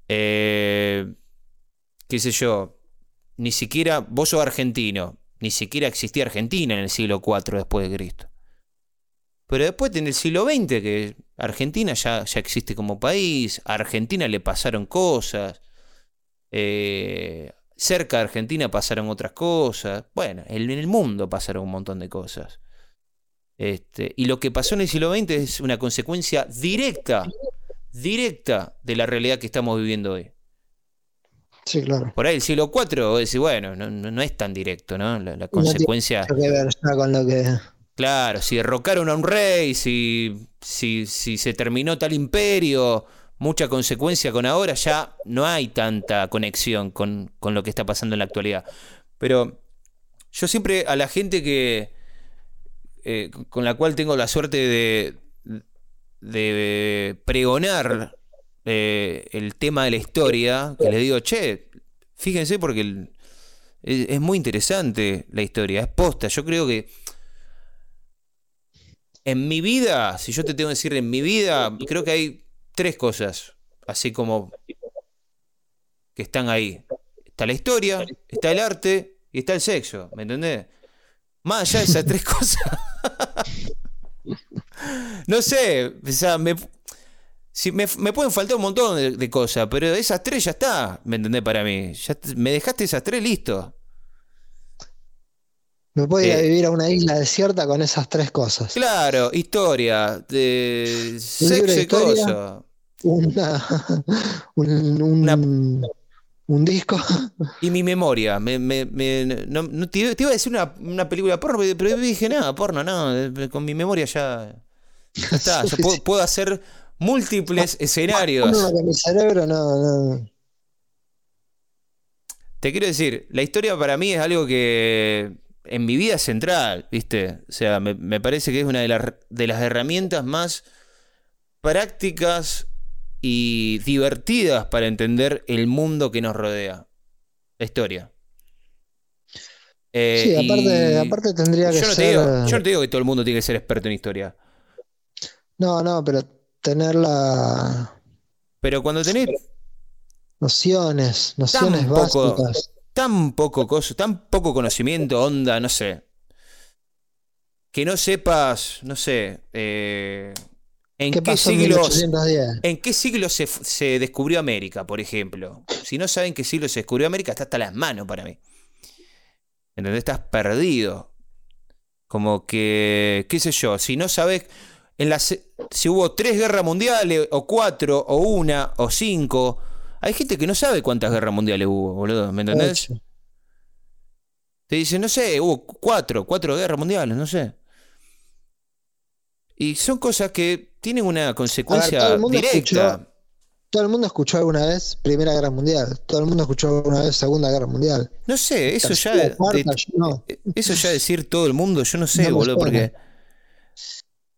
Eh, qué sé yo. Ni siquiera, vos sos argentino. Ni siquiera existía Argentina en el siglo IV después de Cristo. Pero después en el siglo XX, que Argentina ya, ya existe como país, a Argentina le pasaron cosas, eh, cerca de Argentina pasaron otras cosas, bueno, en el mundo pasaron un montón de cosas. Este, y lo que pasó en el siglo XX es una consecuencia directa, directa de la realidad que estamos viviendo hoy. Sí, claro. Por ahí el siglo IV, decir, bueno, no, es tan directo, ¿no? La, consecuencia. No que ver con lo que Claro, si derrocaron a un rey, si, si, si se terminó tal imperio, mucha consecuencia con ahora, ya no hay tanta conexión con, lo que está pasando en la actualidad. Pero yo siempre a la gente que eh, con la cual tengo la suerte de, de pregonar eh, el tema de la historia, que les digo, che, fíjense porque es muy interesante la historia, es posta. Yo creo que en mi vida, si yo te tengo que decir en mi vida, creo que hay tres cosas, así como que están ahí. Está la historia, está el arte y está el sexo, ¿me entendés? Más allá de esas tres (laughs) cosas. no sé, o sea, me, me, pueden faltar un montón de, cosas, pero esas tres ya está, ¿me entendés? Para mí. Me dejaste esas tres listo. Me puedo ir a eh, vivir a una isla desierta con esas tres cosas. Claro, historia, de sexo y cosas. (laughs) un, disco. Y mi memoria. Me, no, te, iba a decir una, película porno, pero dije, nada, porno, no. Eh, con mi memoria ya, está. (laughs) puedo, hacer múltiples escenarios. mi cerebro no. Te quiero decir, la historia para mí es algo que en mi vida central, ¿viste? O sea, me, parece que es una de, de, las herramientas más prácticas y divertidas para entender el mundo que nos rodea. La historia. Eh, sí, aparte, tendría que yo no ser... yo no te digo que todo el mundo tiene que ser experto en historia. No, no, pero tener la... Pero cuando tenés... Nociones, nociones básicas tan poco, tan poco conocimiento, onda, no sé. Que no sepas, no sé, eh, ¿en, qué siglo, ¿en qué siglo se, descubrió América, por ejemplo? Si no saben qué siglo se descubrió América, está hasta las manos para mí. ¿Entendés? Estás perdido. Como que, qué sé yo, si no sabes en si hubo tres guerras mundiales, o cuatro, o una, o cinco, hay gente que no sabe cuántas guerras mundiales hubo, boludo, ¿me entendés? Te dice, no sé, hubo cuatro, cuatro guerras mundiales, no sé. Y son cosas que tienen una consecuencia directa. todo el mundo escuchó alguna vez Primera Guerra Mundial. Todo el mundo escuchó alguna vez Segunda Guerra Mundial. No sé, eso ya. Eso ya decir todo el mundo, yo no sé, boludo, porque.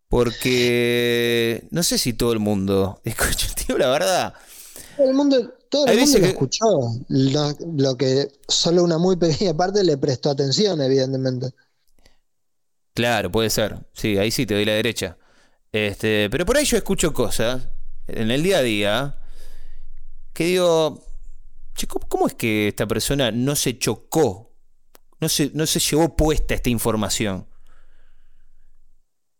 Porque. No sé si todo el mundo. (laughs) Escucho, tío, la verdad. Todo el mundo, todo el mundo lo escuchó. Lo, que solo una muy pequeña parte le prestó atención, evidentemente. Claro, puede ser. Sí, ahí sí te doy la derecha. Este, pero por ahí yo escucho cosas en el día a día que digo, ¿cómo es que esta persona no se chocó? No se, no se llevó puesta esta información.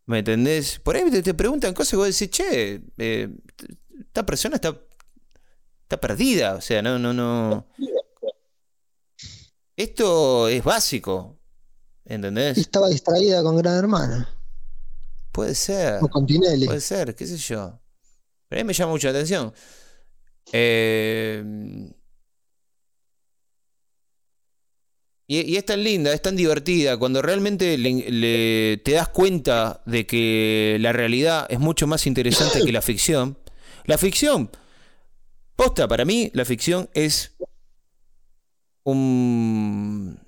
¿Me entendés? Por ahí te, preguntan cosas y vos decís, che, eh, esta persona está está perdida. O sea, no, no, no. Esto es básico. ¿Entendés? Estaba distraída con Gran Hermano. Puede ser. O con Tinelli. Puede ser, qué sé yo. Pero a mí me llama mucho la atención. Eh, y, es tan linda, es tan divertida, cuando realmente te das cuenta de que la realidad es mucho más interesante que la ficción. La ficción Posta, para mí la ficción es un...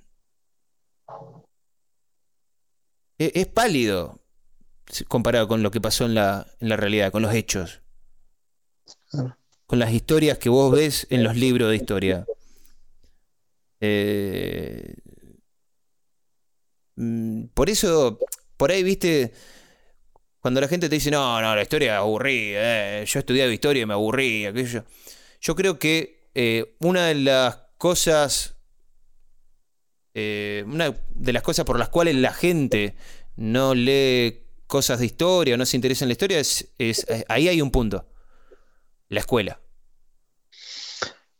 E-, es, pálido comparado con lo que pasó en la, en la realidad, con los hechos. Con las historias que vos ves en los libros de historia. Eh, mm, por eso por ahí, viste, cuando la gente te dice, no, no, la historia es aburrida, eh, yo estudiaba historia y me aburrí, aquello. Yo creo que eh, una de las cosas, eh, una de las cosas por las cuales la gente no lee cosas de historia o no se interesa en la historia es, es ahí hay un punto, la escuela.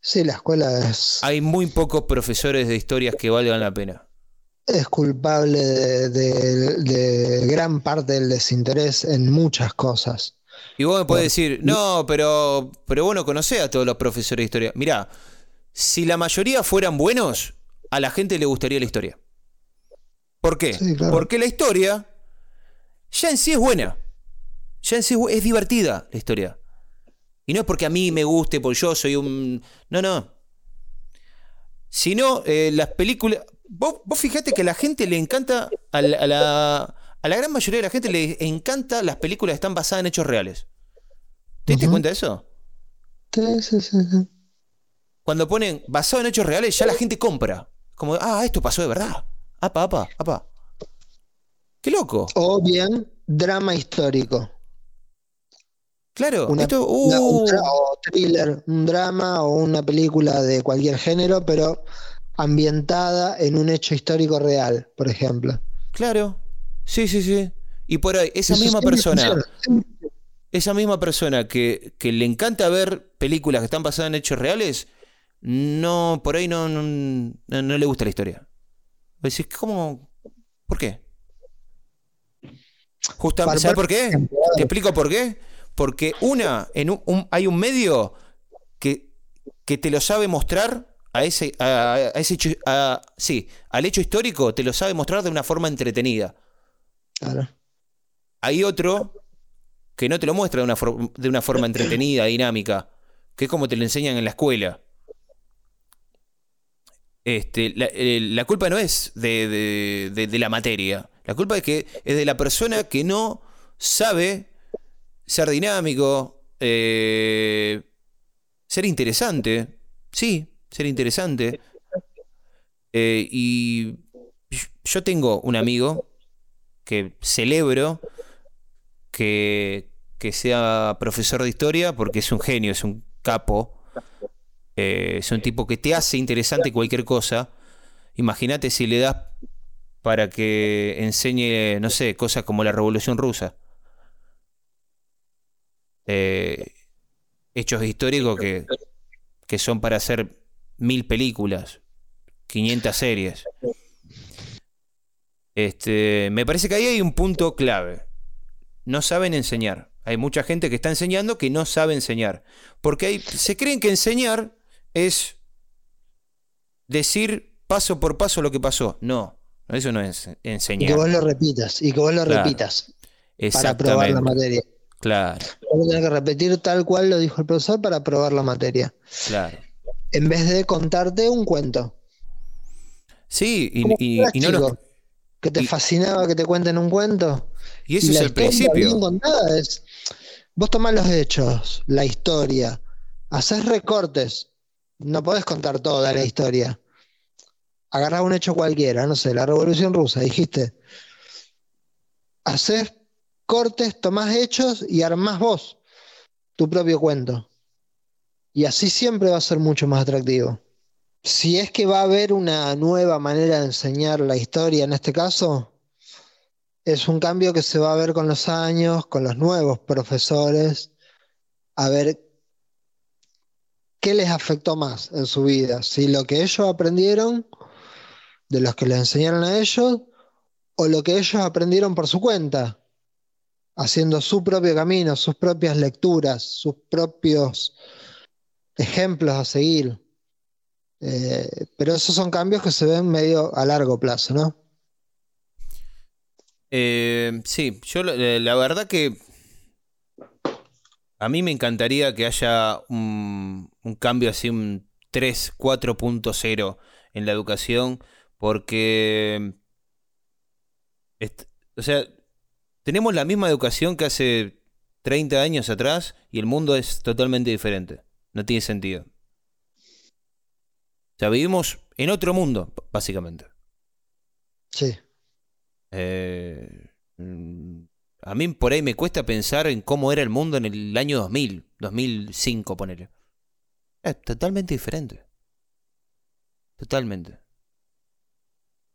Sí, la escuela es... Hay muy pocos profesores de historias que valgan la pena es culpable de, gran parte del desinterés en muchas cosas. Y vos me podés decir, no, pero, pero vos no conocés a todos los profesores de historia. Mirá, si la mayoría fueran buenos, a la gente le gustaría la historia. ¿Por qué? Porque la historia ya en sí es buena. Ya en sí es divertida la historia. Y no es porque a mí me guste, porque yo soy un... No, no. Sino eh, las películas... Vos, fijate que a la gente le encanta, a la, a la, gran mayoría de la gente le encanta las películas que están basadas en hechos reales. ¿Te diste cuenta de eso? Sí, sí, sí, Cuando ponen basado en hechos reales, ya la gente compra. Como, ah, esto pasó de verdad. Apa, apa, apa. Qué loco. O bien, drama histórico. Claro, esto, un, uh. o thriller, un drama o una película de cualquier género, pero ambientada en un hecho histórico real, por ejemplo. Claro, sí, sí, sí. Y por ahí, esa misma persona, esa misma persona que, le encanta ver películas que están basadas en hechos reales, no, por ahí no, no, le gusta la historia. Decís, ¿cómo? ¿Por qué? Justamente, ¿sabes por qué? Te explico por qué. Porque una, en un, hay un medio que, que te lo sabe mostrar a ese, a, ese sí, al hecho histórico te lo sabe mostrar de una forma entretenida. Claro. Hay otro que no te lo muestra de una, de una forma entretenida, dinámica, que es como te lo enseñan en la escuela. Este, la, eh, culpa no es de, de, la materia. La culpa es que es de la persona que no sabe ser dinámico, eh, ser interesante. Sí, ser interesante. Eh, y yo tengo un amigo que celebro que, sea profesor de historia porque es un genio, es un capo, eh, es un tipo que te hace interesante cualquier cosa. Imagínate si le das para que enseñe, no sé, cosas como la Revolución Rusa. Eh, hechos históricos que, que son para hacer mil películas, 500 series. Este, me parece que ahí hay un punto clave. No saben enseñar. Hay mucha gente que está enseñando que no sabe enseñar. Porque hay, se creen que enseñar es decir paso por paso lo que pasó. No, eso no es enseñar. Y que vos lo repitas, y que vos lo repitas. Para probar la materia. Claro. Vos tenés que repetir tal cual lo dijo el profesor para probar la materia. Claro en vez de contarte un cuento. Sí, y, no lo... Que te fascinaba que te cuenten un cuento. Y eso es el principio. vos tomás los hechos, la historia, haces recortes. No podés contar toda la historia. Agarrás un hecho cualquiera, no sé, la revolución rusa, dijiste. Haces cortes, tomás hechos y armás vos tu propio cuento. Y así siempre va a ser mucho más atractivo. Si es que va a haber una nueva manera de enseñar la historia en este caso, es un cambio que se va a ver con los años, con los nuevos profesores, a ver qué les afectó más en su vida, si lo que ellos aprendieron de los que les enseñaron a ellos o lo que ellos aprendieron por su cuenta, haciendo su propio camino, sus propias lecturas, sus propios ejemplos a seguir. Eh, pero esos son cambios que se ven medio a largo plazo, ¿no? Eh, sí, yo la, verdad que a mí me encantaría que haya un, cambio así, un 3, 4.0 en la educación, porque, o sea, tenemos la misma educación que hace 30 años atrás y el mundo es totalmente diferente. No tiene sentido. O sea, vivimos en otro mundo, básicamente. Sí. Eh, Mm, A mí por ahí me cuesta pensar en cómo era el mundo en el año 2000, 2005, ponele. Es totalmente diferente. Totalmente.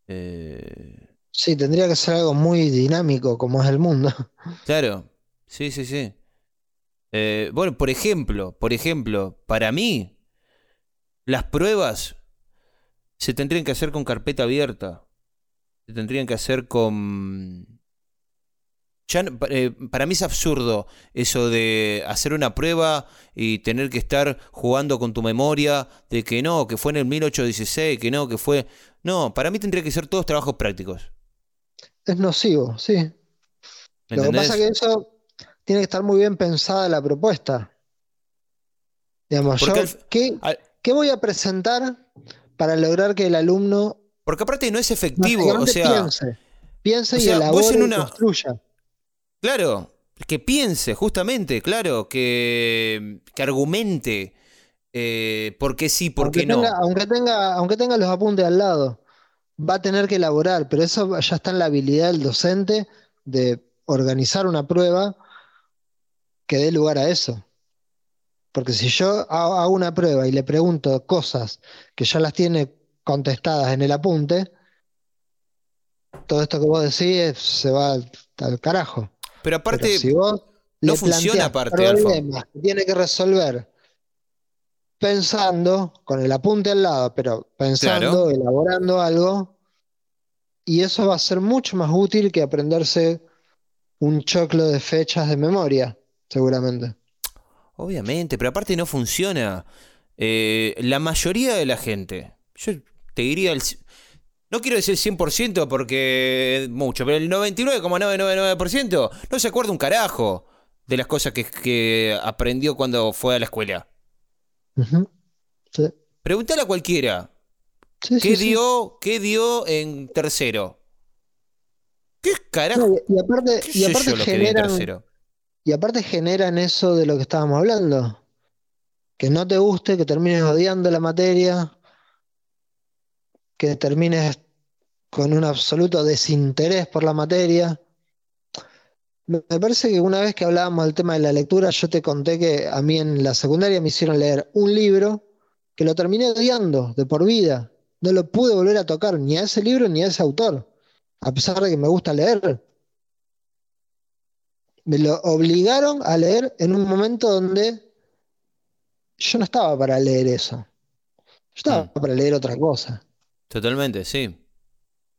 Eh, Sí, tendría que ser algo muy dinámico como es el mundo. (laughs) claro, sí, sí, sí. Eh, bueno, por ejemplo, por ejemplo, para mí, las pruebas se tendrían que hacer con carpeta abierta. Se tendrían que hacer con... Ya, eh, para mí es absurdo eso de hacer una prueba y tener que estar jugando con tu memoria de que no, que fue en el 1816, que no, que fue... No, para mí tendría que ser todos trabajos prácticos. Es nocivo, sí. ¿Me Lo que pasa es que eso tiene que estar muy bien pensada la propuesta. Digamos, Porque yo, al- ¿qué, al- qué voy a presentar para lograr que el alumno Porque aparte no es efectivo, o sea... piense? Piense o y sea, elabore en y construya. Claro, que piense, justamente, claro, que, que argumente eh, por qué sí, por Aunque qué no. tenga, aunque tenga, aunque tenga los apuntes al lado, va a tener que elaborar, pero eso ya está en la habilidad del docente de organizar una prueba que dé lugar a eso. Porque si yo hago una prueba y le pregunto cosas que ya las tiene contestadas en el apunte, todo esto que vos decís se va al, al carajo. Pero Pero aparte, si vos no funciona aparte, problemas que tiene que resolver pensando, con el apunte al lado, pero pensando, Claro. elaborando algo, y eso va a ser mucho más útil que aprenderse un choclo de fechas de memoria, seguramente. Obviamente, pero aparte no funciona. Eh, la mayoría de la gente, yo te diría, el, no quiero decir 100% porque mucho, pero el 99,999% no se acuerda un carajo de las cosas que, que aprendió cuando fue a la escuela. Ujú. Sí, Pregúntale a cualquiera, sí, ¿Qué sí, dio, ¿Qué dio en tercero? ¿Qué carajo? No, y, aparte, ¿Qué y aparte yo lo que di en generan, tercero? Y aparte generan eso de lo que estábamos hablando. Que no te guste, que termines odiando la materia, que termines con un absoluto desinterés por la materia. Me parece que una vez que hablábamos del tema de la lectura, yo te conté que a mí en la secundaria me hicieron leer un libro que lo terminé odiando de por vida. No lo pude volver a tocar ni a ese libro ni a ese autor, a pesar de que me gusta leer. Me lo obligaron a leer en un momento donde yo no estaba para leer eso. Yo estaba Mm. para leer otra cosa. Totalmente, sí.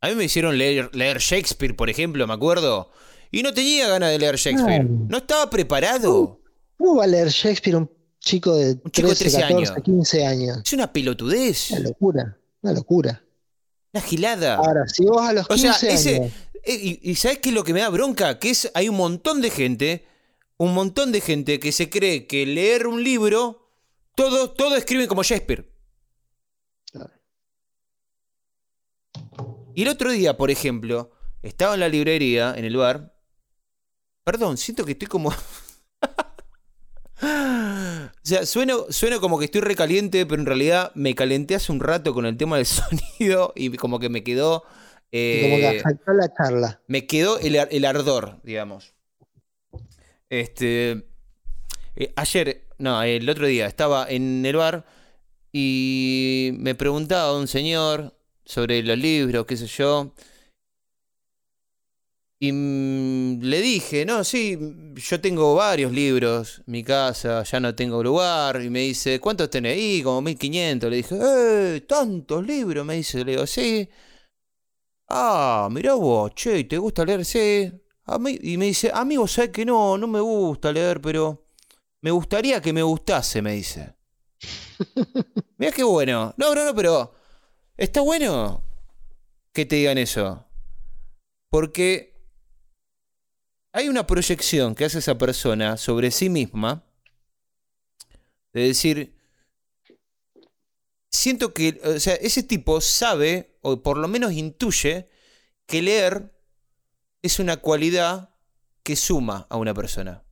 A mí me hicieron leer, leer Shakespeare, por ejemplo, me acuerdo. Y no tenía ganas de leer Shakespeare. No estaba preparado. ¿Cómo va a leer Shakespeare un chico de Un chico de 13, 13 14, años. 15 años? Es una pelotudez. Una locura, una locura. Una gilada. Ahora, si vos a los O sea, 15 ese. años, eh, Y, y ¿sabes qué es lo que me da bronca? Que es, hay un montón de gente, un montón de gente que se cree que leer un libro, todo, todo escriben como Shakespeare. Claro. Y el otro día, por ejemplo, estaba en la librería, en el bar. Perdón, siento que estoy como. (laughs) (laughs) O sea, sueno, sueno como que estoy recaliente, pero en realidad me calenté hace un rato con el tema del (laughs) sonido y como que me quedó. como que eh, la charla. me quedó el, el ardor, digamos. Este. eh, ayer, no, el otro día estaba en el bar y me preguntaba un señor sobre los libros, qué sé yo. Y mm, le dije, no, sí, yo tengo varios libros mi casa, ya no tengo lugar. Y me dice, ¿cuántos tenés? Y como 1500. Le dije, ¡eh! ¿Tantos libros? Me dice, le digo, sí. Ah, mirá vos, che, ¿te gusta leer? Sí. A mí, y me dice, amigo, ¿sabes que no? No me gusta leer, pero me gustaría que me gustase, me dice. (laughs) Mirá qué bueno. No, no, no, pero está bueno que te digan eso. Porque hay una proyección que hace esa persona sobre sí misma. De decir, siento que, o sea, ese tipo sabe, o por lo menos intuye, que leer es una cualidad que suma a una persona.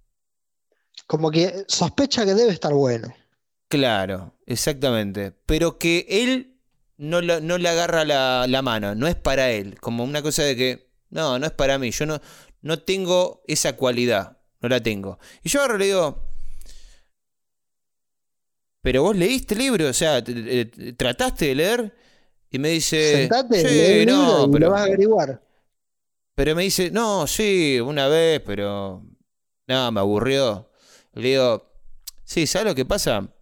Como que sospecha que debe estar bueno. Claro, exactamente. Pero que él no, la- no le agarra la, la mano, no es para él. Como una cosa de que, no, no es para mí. Yo no, no tengo esa cualidad, no la tengo. Y yo ahora le digo, pero vos leíste el libro, o sea, trataste de leer y me dice, Sentate, el no, libro y pero, lo vas a averiguar. pero me dice, no, sí, una vez, pero no, me aburrió. Le digo, sí, ¿sabes lo que pasa?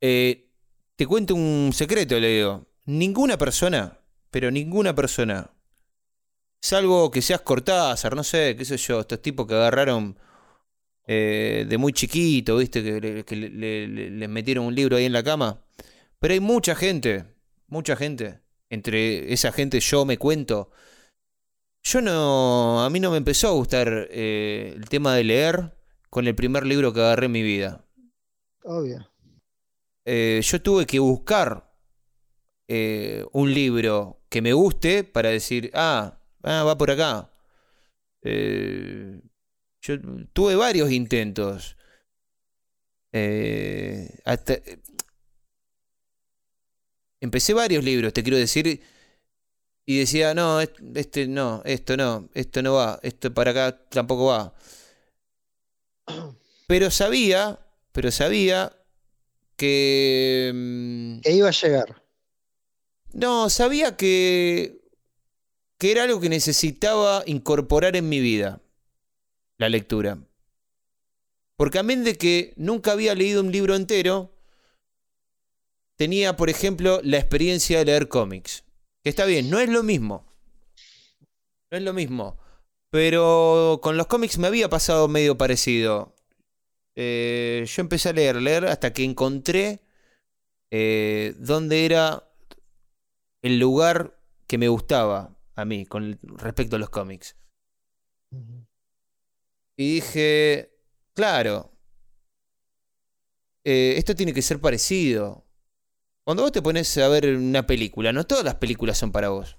Eh, te cuento un secreto, le digo. Ninguna persona, pero ninguna persona, salvo que seas Cortázar, no sé, qué sé yo, estos tipos que agarraron eh, de muy chiquito, ¿viste? Que, le- que le- le- le- les metieron un libro ahí en la cama. Pero hay mucha gente, mucha gente. Entre esa gente yo me cuento. Yo no, a mí no me empezó a gustar eh, el tema de leer con el primer libro que agarré en mi vida. Obvio. Eh, yo tuve que buscar un libro que me guste para decir, ah, ah, va por acá. Eh, yo tuve varios intentos. Eh, hasta, empecé varios libros, te quiero decir, y decía, no, est- este no, esto no, esto no va, esto para acá tampoco va. Pero sabía, pero sabía que... mm, Que iba a llegar. no, sabía que, que era algo que necesitaba incorporar en mi vida, la lectura. Porque a menos de que nunca había leído un libro entero, tenía, por ejemplo, la experiencia de leer cómics. Que está bien, no es lo mismo. No es lo mismo. Pero con los cómics me había pasado medio parecido. Eh, yo empecé a leer, leer hasta que encontré eh, dónde era el lugar que me gustaba a mí con respecto a los cómics. Y dije, claro, eh, esto tiene que ser parecido. Cuando vos te pones a ver una película, no todas las películas son para vos.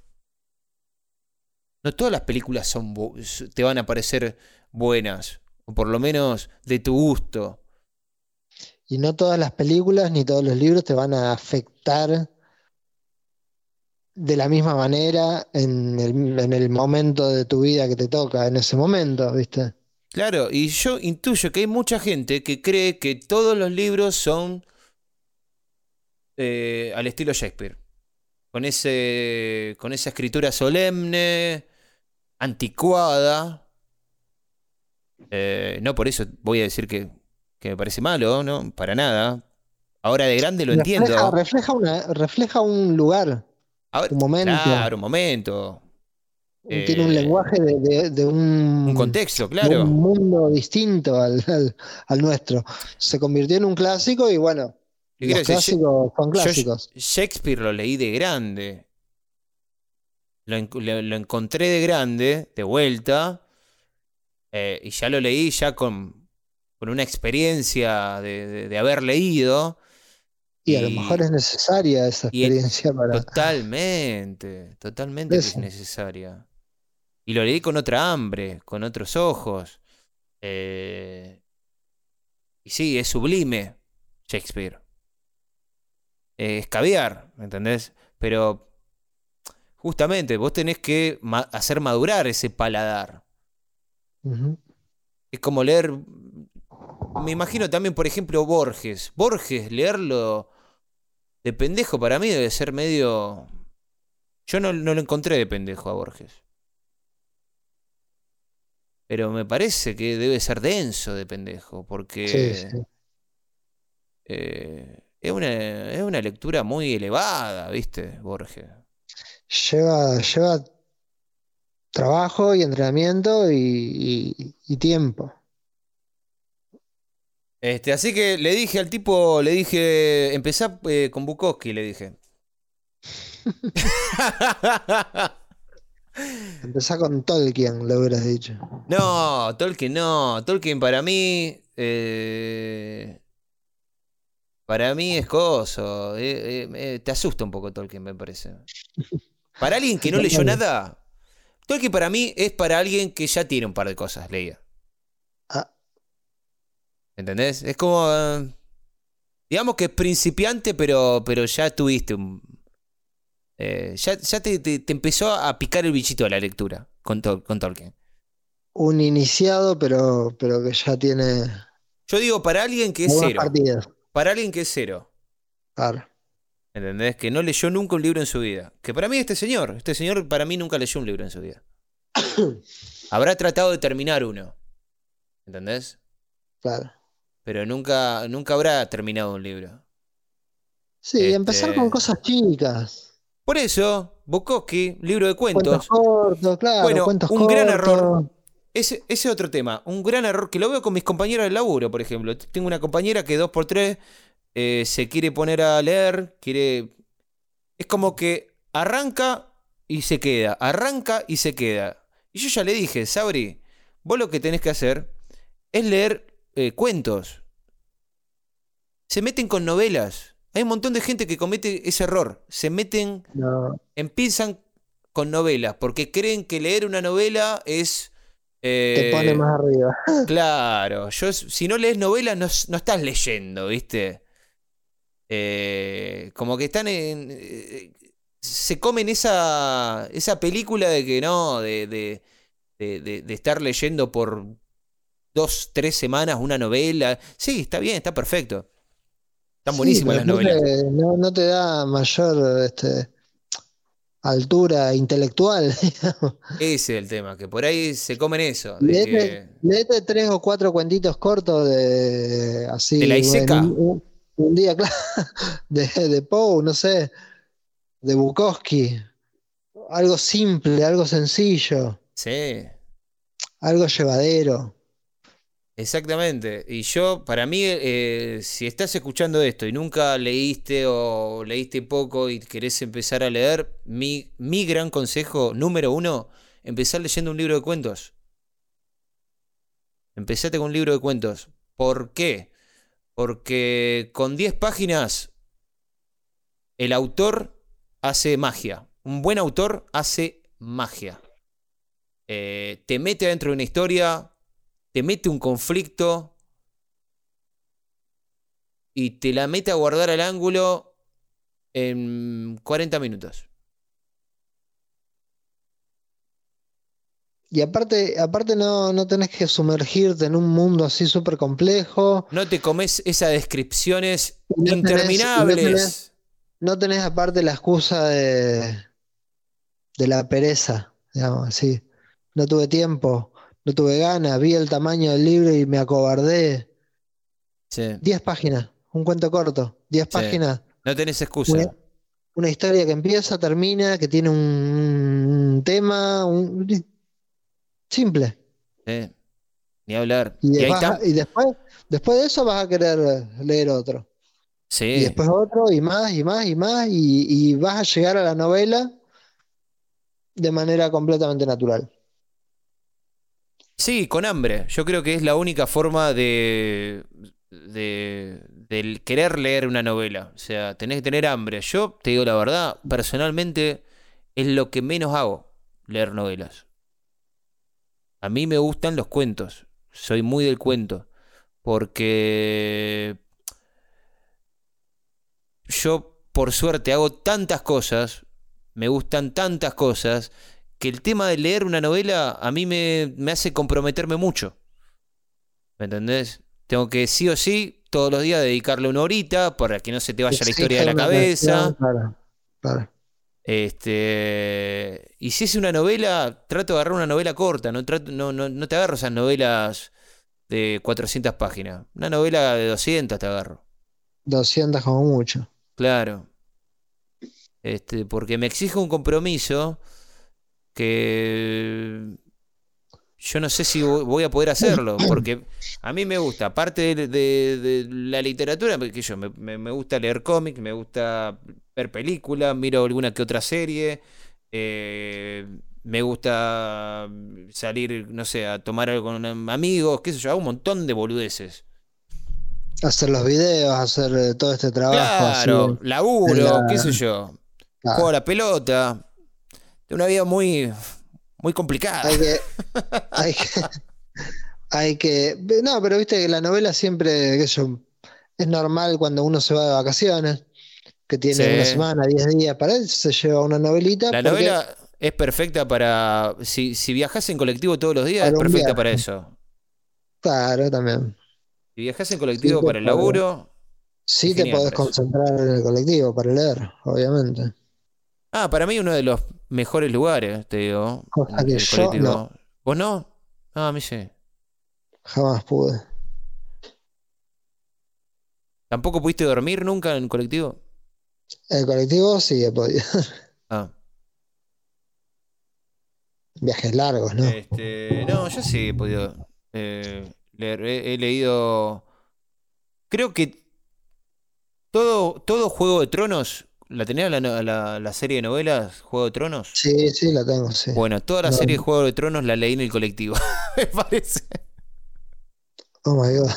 No todas las películas son te van a parecer buenas, o por lo menos de tu gusto. Y no todas las películas ni todos los libros te van a afectar de la misma manera en el, en el momento de tu vida que te toca, en ese momento, ¿viste? Claro, y yo intuyo que hay mucha gente que cree que todos los libros son eh, al estilo Shakespeare. Con, ese, con esa escritura solemne, anticuada. Eh, no por eso voy a decir que, que me parece malo, ¿no? Para nada. Ahora de grande lo Refleja, entiendo. refleja una, refleja un lugar, Un momento. Claro, un momento. tiene un Eh, lenguaje de, de- de un, Un contexto, de claro. un mundo distinto al, al- al nuestro. Se convirtió en un clásico y bueno, ¿Qué quiero los decir? clásicos son Yo clásicos. Shakespeare lo leí de grande. Lo, lo- lo encontré de grande, de vuelta. eh, y ya lo leí ya con, con una experiencia de, de- de haber leído. Y a lo mejor es necesaria esa y el- experiencia para... Totalmente, totalmente que es necesaria. Y lo leí con otra hambre, con otros ojos. eh, y sí, es sublime Shakespeare. Eh, es caviar, ¿me entendés? Pero justamente vos tenés que ma- hacer madurar ese paladar. Es como leer. Me imagino también, por ejemplo, Borges. Borges, leerlo de pendejo para mí debe ser medio. Yo no, no lo encontré de pendejo a Borges. Pero me parece que debe ser denso de pendejo, porque Sí, sí. eh, es, una, es una lectura muy elevada, ¿viste? Borges. Lleva, lleva trabajo y entrenamiento y, y- y tiempo. Este, así que le dije al tipo, le dije, empezá eh, con Bukowski, le dije. (laughs) Empezá con Tolkien, le hubieras dicho. No, Tolkien no. Tolkien para mí. eh, para mí es coso. eh, te asusta un poco Tolkien, me parece. Para alguien que no (laughs) leyó nada. Tolkien para mí es para alguien que ya tiene un par de cosas leídas. ¿Entendés? Es como. eh, digamos que es principiante, pero, pero ya tuviste un. Eh, ya ya te, te- te empezó a picar el bichito de la lectura con, Tol- con Tolkien. Un iniciado, pero, pero que ya tiene Yo digo, para alguien que es cero, partidas. para alguien que es cero, Claro. ¿entendés? Que no leyó nunca un libro en su vida. Que para mí este señor, este señor para mí nunca leyó un libro en su vida. (coughs) Habrá tratado de terminar uno, ¿entendés? Claro. Pero nunca, nunca habrá terminado un libro. Sí, Este- empezar con cosas chicas. Por eso, Bukowski, libro de Cuentos cuentos, cortos, claro, Bueno, cuentos un gran error. ese, ese otro tema, un gran error que lo veo con mis compañeras del laburo, por ejemplo. Tengo una compañera que dos por tres eh, se quiere poner a leer, quiere... Es como que arranca y se queda, arranca y se queda. Y yo ya le dije, Sabri, vos lo que tenés que hacer es leer eh, cuentos. Se meten con novelas. Hay un montón de gente que comete ese error. Se meten No, empiezan con novelas, porque creen que leer una novela es... te eh, pone más arriba. (laughs) Claro, yo, si no lees novelas no, no estás leyendo, ¿viste? Eh, como que están en... eh, se comen esa, esa película de que no, de, de, de- de- de estar leyendo por dos, tres semanas una novela. Sí, está bien, está perfecto. Están Sí, buenísimas las novelas. No, no te da mayor este, altura intelectual. (laughs) digamos. Ese es el tema, que por ahí se comen eso. Leete, que- tres o cuatro cuentitos cortos de así. ¿De la Iseca? en Un, un día, (laughs) claro, de, de Poe, no sé, de Bukowski. Algo simple, algo sencillo, Sí. algo llevadero. Exactamente. Y yo, para mí, eh, si estás escuchando esto y nunca leíste o leíste poco y querés empezar a leer, mi, mi gran consejo número uno, empezar leyendo un libro de cuentos. Empezate con un libro de cuentos. ¿Por qué? Porque con 10 páginas el autor hace magia. Un buen autor hace magia. Eh, te mete dentro de una historia, te mete un conflicto y te la mete a guardar al ángulo en 40 minutos. Y aparte, aparte no, no tenés que sumergirte en un mundo así súper complejo. No te comes esas descripciones no tenés- y no interminables. tenés- No tenés aparte la excusa de, de la pereza, digamos así. No tuve tiempo, no tuve ganas, vi el tamaño del libro y me acobardé. Sí. 10 páginas, un cuento corto, 10 Sí. páginas. No tenés excusa. Una, una historia que empieza, termina, que tiene un, tema, un- simple. Sí. Ni hablar. Y, Y ahí vas a- está. y después, después de eso vas a querer leer otro. Y después otro, y más, y más, y más, y, y vas a llegar a la novela de manera completamente natural. Sí, con hambre. Yo creo que es la única forma de, de del querer leer una novela. O sea, tenés que tener hambre. Yo te digo la verdad, personalmente es lo que menos hago, leer novelas. A mí me gustan los cuentos. Soy muy del cuento. Porque yo, por suerte, hago tantas cosas, me gustan tantas cosas, que el tema de leer una novela a mí me, me hace comprometerme mucho. ¿Me entendés? Tengo que sí o sí todos los días dedicarle una horita para que no se te vaya la historia de la cabeza. claro. Este, y si es una novela, trato de agarrar una novela corta, no, trato, no, no, no te agarro esas novelas de 400 páginas. Una novela de 200 te agarro. 200 como mucho. Claro. Este, porque me exige un compromiso que yo no sé si vo- voy a poder hacerlo, porque a mí me gusta, aparte de, de- de la literatura, que yo me, me- gusta leer cómics, me gusta ver películas, miro alguna que otra serie, eh, me gusta salir, no sé, a tomar algo con amigos, qué sé yo, hago un montón de boludeces. Hacer los videos, hacer eh, todo este trabajo así. Claro, laburo, la- qué sé yo. Claro. Juego a la pelota. De una vida muy, muy complicada. Hay que, (laughs) hay que, hay que, no, pero viste que la novela siempre, yo, es normal cuando uno se va de vacaciones, que tiene Sí. una semana, 10 días para él, se lleva una novelita. La porque- novela es perfecta para. Si, si viajas en colectivo todos los días, es perfecta viaje. para eso. Claro, también. Si viajas en colectivo Sí, para el laburo. Sí te podés concentrar en el colectivo para leer, obviamente. Ah, para mí uno de los mejores lugares, te digo. Cosa que yo colectivo. no. ¿Vos no? Ah, a mí sí. Jamás pude. ¿Tampoco pudiste dormir nunca en el colectivo? El colectivo sí he podido. Ah. Viajes largos, ¿no? Este, no, yo sí he podido eh, leer. He, he leído. Creo que todo, todo Juego de Tronos. ¿La tenía la, la- la serie de novelas Juego de Tronos? Sí, sí, la tengo, sí. Bueno, toda la No. serie de Juego de Tronos la leí en el colectivo. (laughs) Me parece. Oh my god.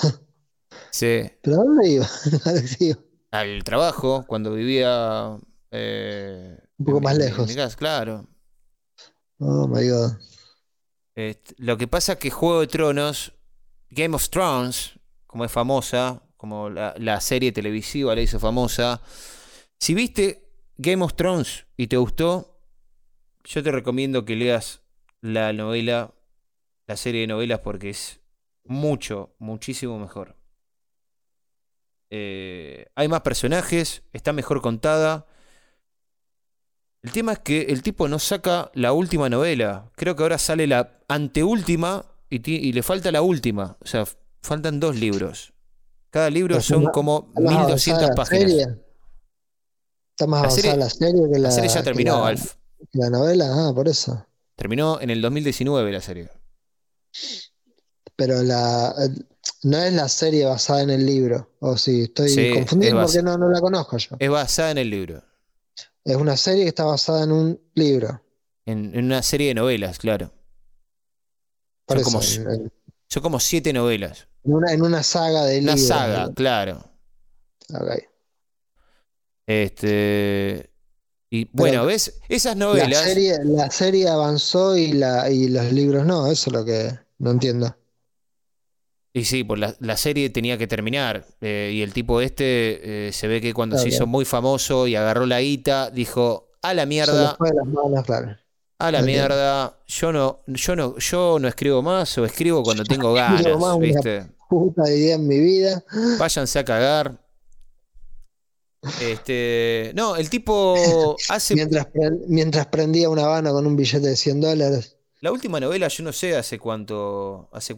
Sí. ¿Pero a dónde iba? (laughs) Al trabajo, cuando vivía. eh, Un poco en- más lejos. En casa, claro. Oh my god. Este, lo que pasa es que Juego de Tronos, Game of Thrones, como es famosa, como la, la serie televisiva la hizo famosa, si viste Game of Thrones y te gustó, yo te recomiendo que leas la novela, la serie de novelas, porque es mucho, muchísimo mejor. Eh, hay más personajes, está mejor contada. El tema es que el tipo no saca la última novela. Creo que ahora sale la anteúltima y, y le falta la última. O sea, faltan dos libros. Cada libro son como ¿Está más 1200 avanzada la páginas. ¿Está más La avanzada serie- la serie que la, La serie ya terminó, la- Alf. la novela? Ah, por eso. Terminó en el 2019 la serie. Pero la no es la serie basada en el libro. O sí, estoy Sí, confundido es porque no, no la conozco yo. Es basada en el libro. Es una serie que está basada en un libro. En, en una serie de novelas, claro. Por Son como Son como siete novelas. en una, en una saga de Una libros. saga, claro. Ok. Este. Y bueno, ¿ves? Esas novelas. La serie, la serie avanzó y, la, y los libros no. Eso es lo que no entiendo. Y sí, pues la, la serie tenía que terminar. eh, y el tipo este eh, se ve que cuando Claro, se hizo muy famoso y agarró la guita, dijo, a la mierda, fue de las manos, claro. a la mierda, yo no, yo no, yo no escribo más o escribo cuando tengo (laughs) ganas, ¿viste? Puta idea en mi vida. Váyanse a cagar. Este, no, el tipo (laughs) hace Mientras, mientras prendía una habana con un billete de 100 dólares. la última novela, yo no sé hace cuánto, hace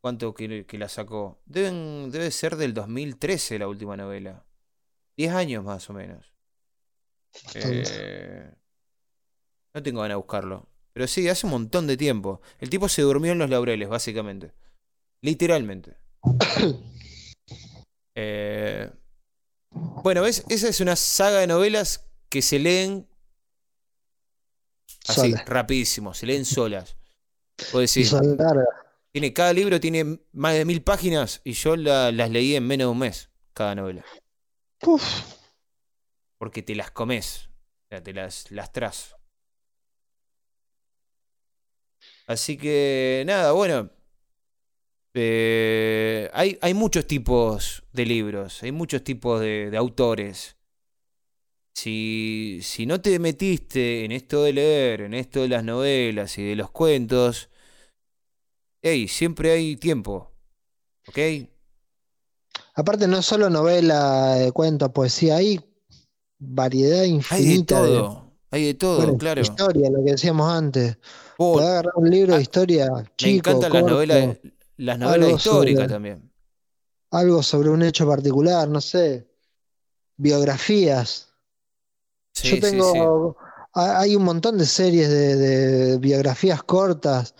cuánto que, que la sacó. Deben, debe ser del 2013 la última novela. 10 años más o menos. Eh, no tengo ganas de buscarlo. Pero sí, hace un montón de tiempo. El tipo se durmió en los laureles, básicamente. Literalmente. (coughs) Eh, bueno, ¿ves? Esa es una saga de novelas que se leen así, Sola. rapidísimo, se leen solas. Puedo son largas. tiene, cada libro tiene más de mil páginas y yo la- las leí en menos de un mes, cada novela. Uf, Porque te las comes. O sea, te las, las tras. Así que, nada, bueno. Eh, hay, hay muchos tipos de libros, hay muchos tipos de, de autores. Si, si no te metiste en esto de leer, en esto de las novelas y de los cuentos, hey, siempre hay tiempo. ¿Ok? Aparte, no solo novela, eh, cuento, poesía, hay variedad Hay de infinita de, todo. Hay de todo, bueno, claro. historia, lo que decíamos antes. Oh, Podés agarrar un libro de historia Me chico, encantan las corto, novelas, las novelas históricas sobre- también. algo sobre un hecho particular, no sé, biografías. Sí, Yo tengo, sí. hay un montón de series de, de biografías cortas.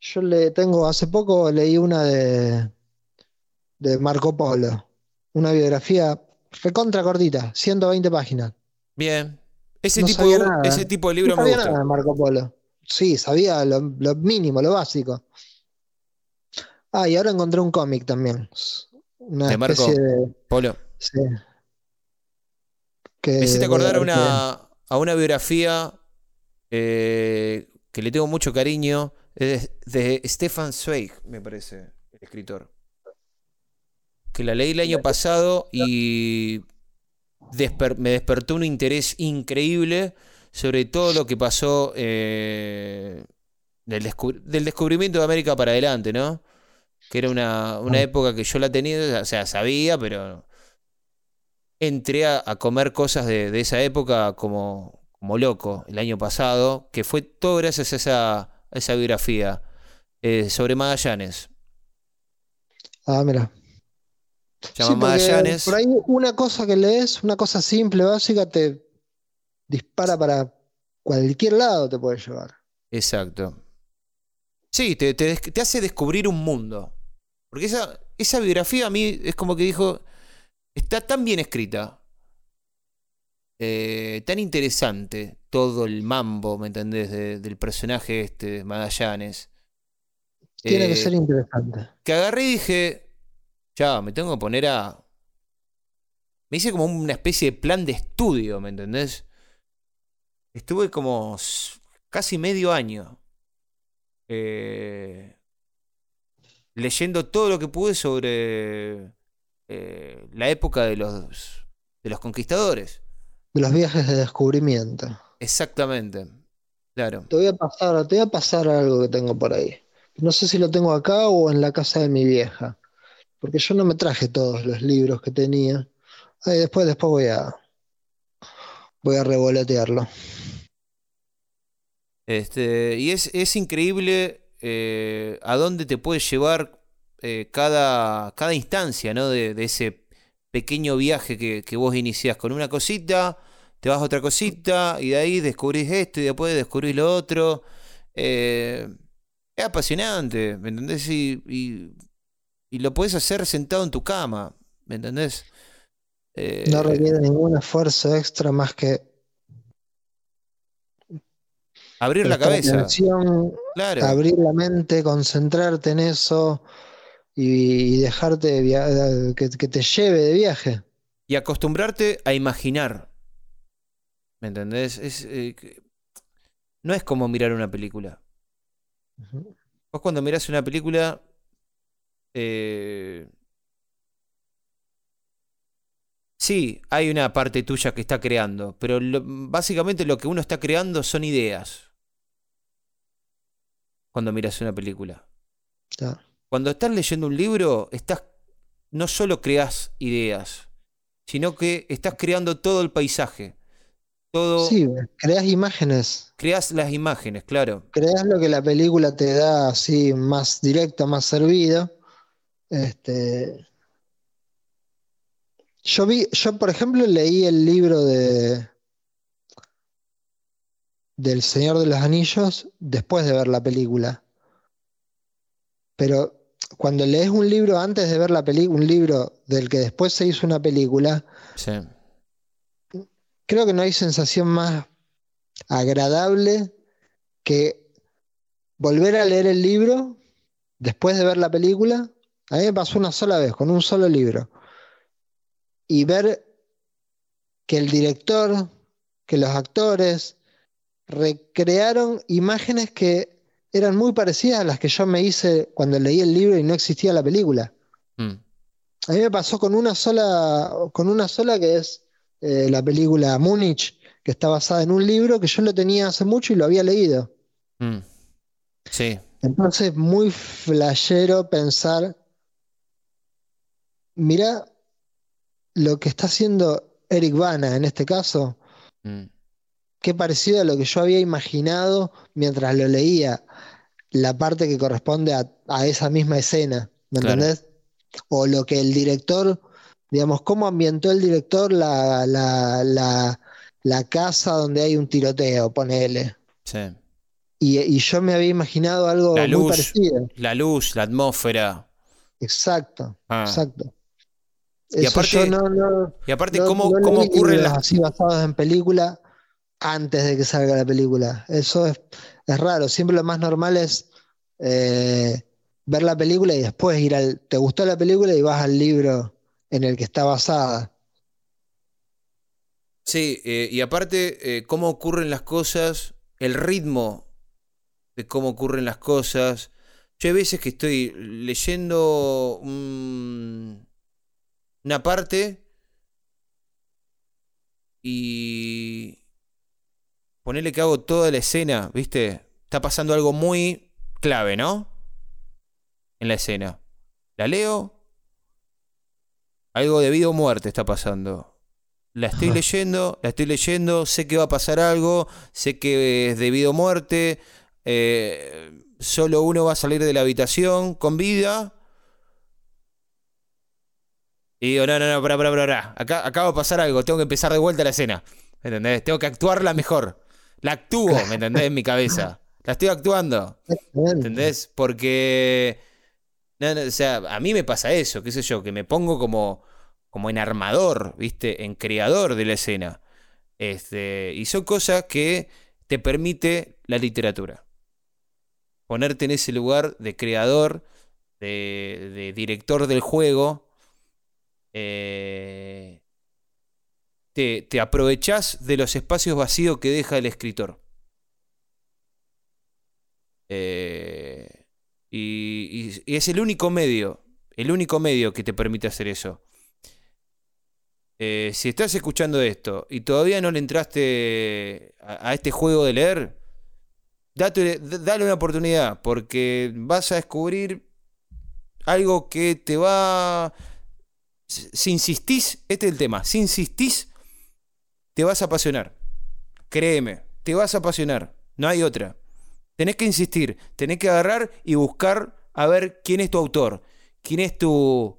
Yo le tengo, hace poco leí una de, de Marco Polo, una biografía recontra cortita, 120 páginas. Bien. Ese, No tipo de, ese tipo de No libro me gusta. nada de Marco Polo. Sí, sabía lo, lo mínimo, lo básico. Ah, y ahora encontré un cómic también. Una ¿De Marco? especie de. Polo. sí, que Me hiciste acordar a una, a una biografía eh, que le tengo mucho cariño. Es de Stefan Zweig, me parece, el escritor. Que la leí el año pasado y me despertó un interés increíble sobre todo lo que pasó eh, del, descubrimiento de América para adelante, ¿no? Que era una, una época que yo la tenía, o sea, sabía, pero entré a, comer cosas de, esa época como, como loco el año pasado, que fue todo gracias a esa, esa biografía eh, sobre Magallanes. Ah, mira. Llama Magallanes. Por ahí una cosa que lees, una cosa simple, básica, te dispara para cualquier lado, te puede llevar. Exacto. Sí, te, te, hace descubrir un mundo. Porque esa, esa biografía a mí es como que dijo, está tan bien escrita, eh, tan interesante todo el mambo, ¿me entendés? del personaje este, Magallanes. Tiene que eh, ser interesante. Que agarré y dije, ya, me tengo que poner a... Me hice como una especie de plan de estudio, ¿me entendés? Estuve como casi medio año eh, leyendo todo lo que pude sobre eh, la época de los, de los conquistadores. De los viajes de descubrimiento. Exactamente. Claro. Te voy a pasar, te voy a pasar algo que tengo por ahí. No sé si lo tengo acá o en la casa de mi vieja. Porque yo no me traje todos los libros que tenía. Ahí después, después voy a voy a revolotearlo. Este, y es, es increíble eh, a dónde te puede llevar eh, cada, cada instancia ¿no? de, ese pequeño viaje que, vos iniciás con una cosita, te vas a otra cosita y de ahí descubrís esto y después descubrís lo otro. Eh, es apasionante, ¿me entendés? Y, y, lo puedes hacer sentado en tu cama, ¿me entendés? no requiere ningún esfuerzo extra más que abrir la cabeza. Abrir la mente, concentrarte en eso y, dejarte que, te lleve de viaje. Y acostumbrarte a imaginar. ¿Me entendés? Eh, no es como mirar una película. Vos cuando mirás una película, eh, sí, hay una parte tuya que está creando, pero básicamente lo que uno está creando son ideas. Cuando miras una película. Claro. Cuando estás leyendo un libro, estás no solo creas ideas, sino que estás creando todo el paisaje. Todo, sí, creas imágenes. Creas las imágenes, claro. Creas lo que la película te da así más directo, más servido. Este, yo vi, yo por ejemplo leí el libro de del Señor de los Anillos después de ver la película. Pero cuando lees un libro antes de ver la película, un libro del que después se hizo una película, creo que no hay sensación más agradable que volver a leer el libro después de ver la película. A mí me pasó una sola vez, con un solo libro. Y ver que el director, que los actores recrearon imágenes que eran muy parecidas a las que yo me hice cuando leí el libro y no existía la película. Mm. A mí me pasó con una sola, con una sola que es eh, la película Múnich, que está basada en un libro que yo lo tenía hace mucho y lo había leído. Mm. Sí. Entonces, muy flashero pensar, mira lo que está haciendo Eric Bana en este caso. Mm. Qué parecido a lo que yo había imaginado mientras lo leía la parte que corresponde a, esa misma escena, ¿me entendés? O lo que el director, digamos, cómo ambientó el director la, la, la, casa donde hay un tiroteo, ponele. Sí. Y, yo me había imaginado algo muy parecido. La luz, la atmósfera. Exacto, ah. exacto. Y aparte, y aparte ¿cómo, cómo ocurren las... así basados en película antes de que salga la película. Eso es, es raro. Siempre lo más normal es eh, ver la película y después ir al. ¿Te gustó la película? y vas al libro en el que está basada. Sí, eh, y aparte, eh, cómo ocurren las cosas, el ritmo de cómo ocurren las cosas. Yo hay veces que estoy leyendo una parte y ponerle que hago toda la escena, ¿viste? Está pasando algo muy clave, ¿no? En la escena. La leo. Algo de vida o muerte está pasando. La estoy (laughs) leyendo, la estoy leyendo, sé que va a pasar algo, sé que es debido a muerte, eh, solo uno va a salir de la habitación con vida. Y digo, no, no, no, para, para, para, acá acaba de pasar algo, tengo que empezar de vuelta la escena. ¿Me entendés? Tengo que actuarla mejor. La actúo, ¿me entendés? En mi cabeza. La estoy actuando. ¿Entendés? Porque. o sea, a mí me pasa eso, qué sé yo, que me pongo como, como en armador, ¿viste? En creador de la escena. Este, y son cosas que te permite la literatura. Ponerte en ese lugar de creador, de, de director del juego. Eh, te, aprovechás de los espacios vacíos que deja el escritor. Eh, y, es el único medio, el único medio que te permite hacer eso. Eh, si estás escuchando esto y todavía no le entraste a, este juego de leer, dale una oportunidad, porque vas a descubrir algo que te va... Si insistís, este es el tema, si insistís, te vas a apasionar. Créeme, te vas a apasionar. No hay otra. Tenés que insistir, tenés que agarrar y buscar a ver quién es tu autor, quién es tu...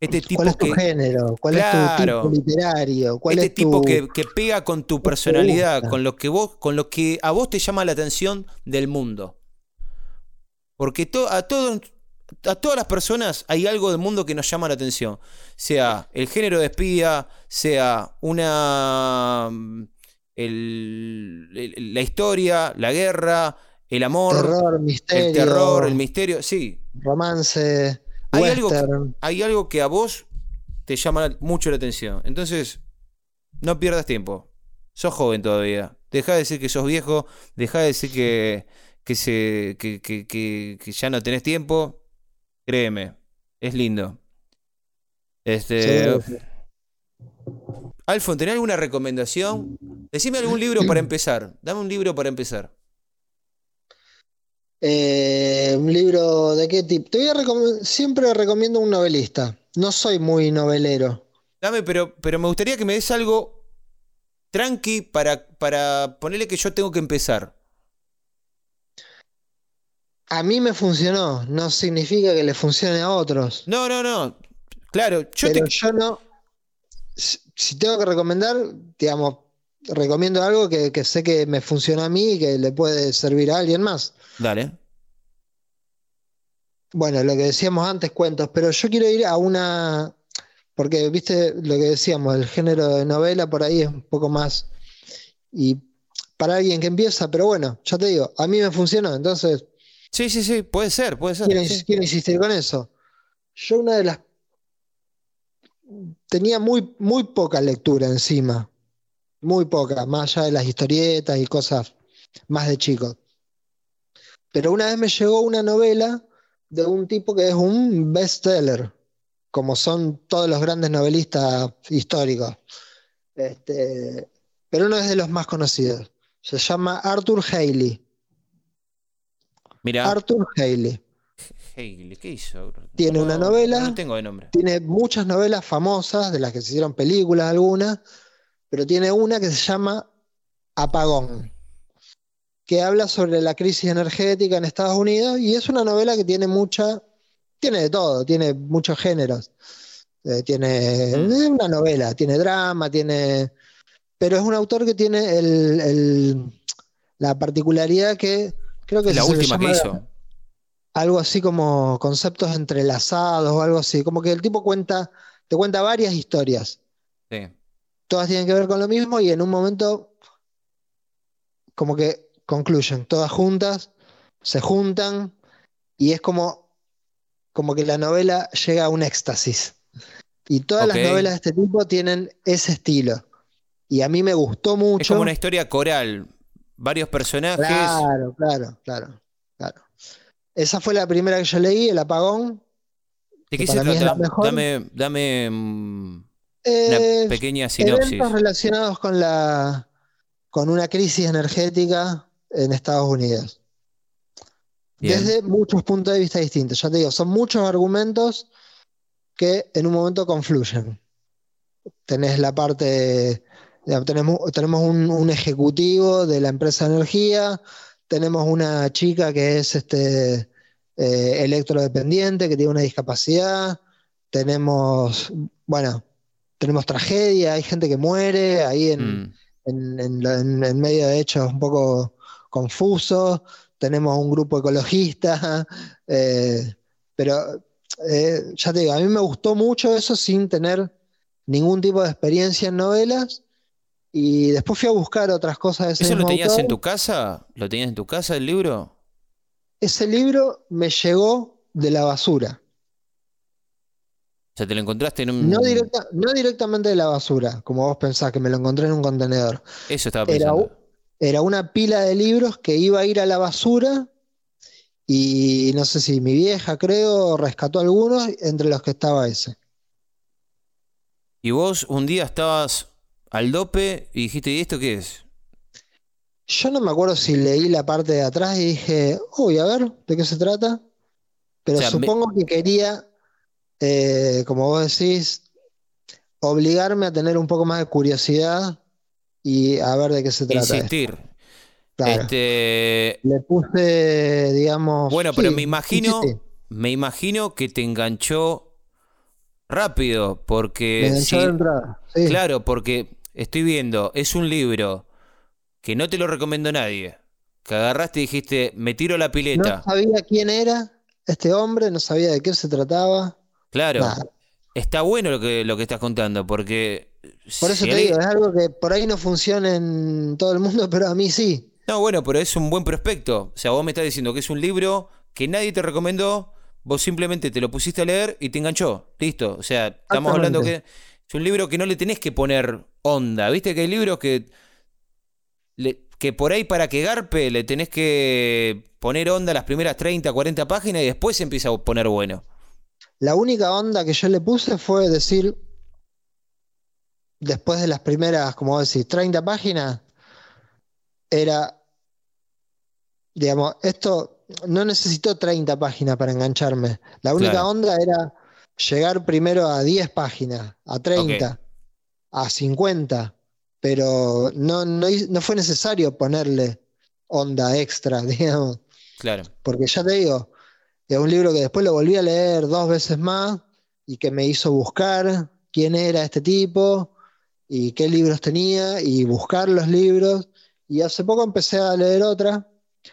Este tipo ¿Cuál es tu género? ¿Cuál es tu tipo literario? ¿Cuál este es tipo que, pega con tu personalidad, con lo que vos, con lo que a vos te llama la atención del mundo. Porque a todos a todas las personas hay algo del mundo que nos llama la atención. Sea el género de espía, sea una. Mm, la historia, la guerra, el amor, el terror, el misterio, sí. Romance, hay algo, hay algo que a vos te llama mucho la atención. Entonces, no pierdas tiempo. Sos joven todavía. Deja de decir que sos viejo. Deja de decir que, que, se, que, que, que ya no tenés tiempo. Créeme, es lindo. Este. Alfon, ¿tenés alguna recomendación? Decime algún libro para empezar. Dame un libro para empezar. Eh, un libro de qué tipo. Te voy a siempre recomiendo un novelista. No soy muy novelero. Dame, pero, pero me gustaría que me des algo tranqui para, para ponerle que yo tengo que empezar a mí me funcionó, no significa que le funcione a otros. No, no, no. Claro, yo Pero yo no. Si tengo que recomendar, digamos, recomiendo algo que, sé que me funciona a mí y que le puede servir a alguien más. Dale. Bueno, lo que decíamos antes, cuentos, pero yo quiero ir a una. Porque, viste, lo que decíamos, el género de novela por ahí es un poco más. Y para alguien que empieza, pero bueno, ya te digo, a mí me funcionó, entonces Sí, sí, sí, puede ser, puede ser. Quiero, insistir con eso. Yo una de las... Tenía muy, muy poca lectura encima. Muy poca, más allá de las historietas y cosas más de chicos. Pero una vez me llegó una novela de un tipo que es un bestseller, como son todos los grandes novelistas históricos. Este, pero uno es de los más conocidos. Se llama Arthur Haley. Arthur Haley. Haley, ¿qué hizo? Tiene una novela. No tengo de nombre. Tiene muchas novelas famosas, de las que se hicieron películas algunas, pero tiene una que se llama Apagón, que habla sobre la crisis energética en Estados Unidos y es una novela que tiene mucha, tiene de todo, tiene muchos géneros. Eh, tiene mm. una novela, tiene drama, tiene. Pero es un autor que tiene la particularidad que Creo que la última que hizo. Algo así como conceptos entrelazados o algo así. Como que el tipo cuenta, te cuenta varias historias. Sí. Todas tienen que ver con lo mismo y en un momento como que concluyen, todas juntas, se juntan y es como, como que la novela llega a un éxtasis. Y todas las novelas de este tipo tienen ese estilo. Y a mí me gustó mucho. Es como una historia coral, varios personajes. Claro, claro, claro, claro. Esa fue la primera que yo leí, El Apagón. ¿De qué se trata? Dame, dame mm, Eh, Una pequeña sinopsis. eventos relacionados con la con una crisis energética en Estados Unidos. Bien. Desde muchos puntos de vista distintos. Ya te digo, son muchos argumentos que en un momento confluyen. Tenés la parte, ya, tenemos, tenemos un, un ejecutivo de la empresa de energía, tenemos una chica que es este, eh, electrodependiente, que tiene una discapacidad, tenemos, bueno, tenemos tragedia, hay gente que muere ahí en, Mm. en, en lo- en- en medio de hechos un poco confusos, tenemos un grupo ecologista, (laughs) eh, pero eh, ya te digo, a mí me gustó mucho eso sin tener ningún tipo de experiencia en novelas y después fui a buscar otras cosas de ese ¿Eso lo tenías autor. en tu casa? ¿Lo tenías en tu casa el libro? Ese libro me llegó de la basura, O sea, te lo encontraste en un... no, directa- no directamente de la basura, como vos pensás que me lo encontré en un contenedor. Eso estaba Era, pensando. era una pila de libros que iba a ir a la basura y no sé si mi vieja, creo, rescató algunos, entre los que estaba ese. Y vos un día estabas al dope y dijiste, ¿y esto qué es? Yo no me acuerdo si leí la parte de atrás y dije, uy, a ver, ¿de qué se trata? Pero O sea, me- supongo que quería, eh, como vos decís, obligarme a tener un poco más de curiosidad y a ver de qué se trata esto. Insistir. Claro. Este, Le puse, digamos. bueno, pero me imagino, sí, sí. me imagino que te enganchó rápido, Me porque enganchó si- de entrada, claro, porque estoy viendo, es un libro que no te lo recomiendo nadie, que agarraste y dijiste, me tiro a la No pileta. sabía quién era este hombre, no sabía de qué se trataba. Claro, Nada. está bueno lo que, lo que estás contando, porque Por eso si te digo, es algo que por ahí no funciona en todo el mundo, (laughs) pero a mí sí. No, bueno, pero es un buen prospecto. O sea, vos me estás diciendo que es un libro que nadie te recomendó, vos simplemente te lo pusiste a leer y te enganchó. Listo. O sea, estamos hablando que es un libro que no le tenés que poner onda. ¿Viste que hay libros que, le- que por ahí para que garpe le tenés que poner onda las primeras 30, 40 páginas y después se empieza a poner bueno? La única onda que yo le puse fue decir, después de las primeras, como decís, 30 páginas, era, digamos, esto no necesitó 30 páginas para engancharme. La única Claro. onda era llegar primero a 10 páginas, a 30, a 50, pero no, no, no fue necesario ponerle onda extra, (laughs) digamos. Claro. Porque ya te digo, es un libro que después lo volví a leer dos veces más y que me hizo buscar quién era este tipo y qué libros tenía y buscar los libros. Y hace poco empecé a leer otra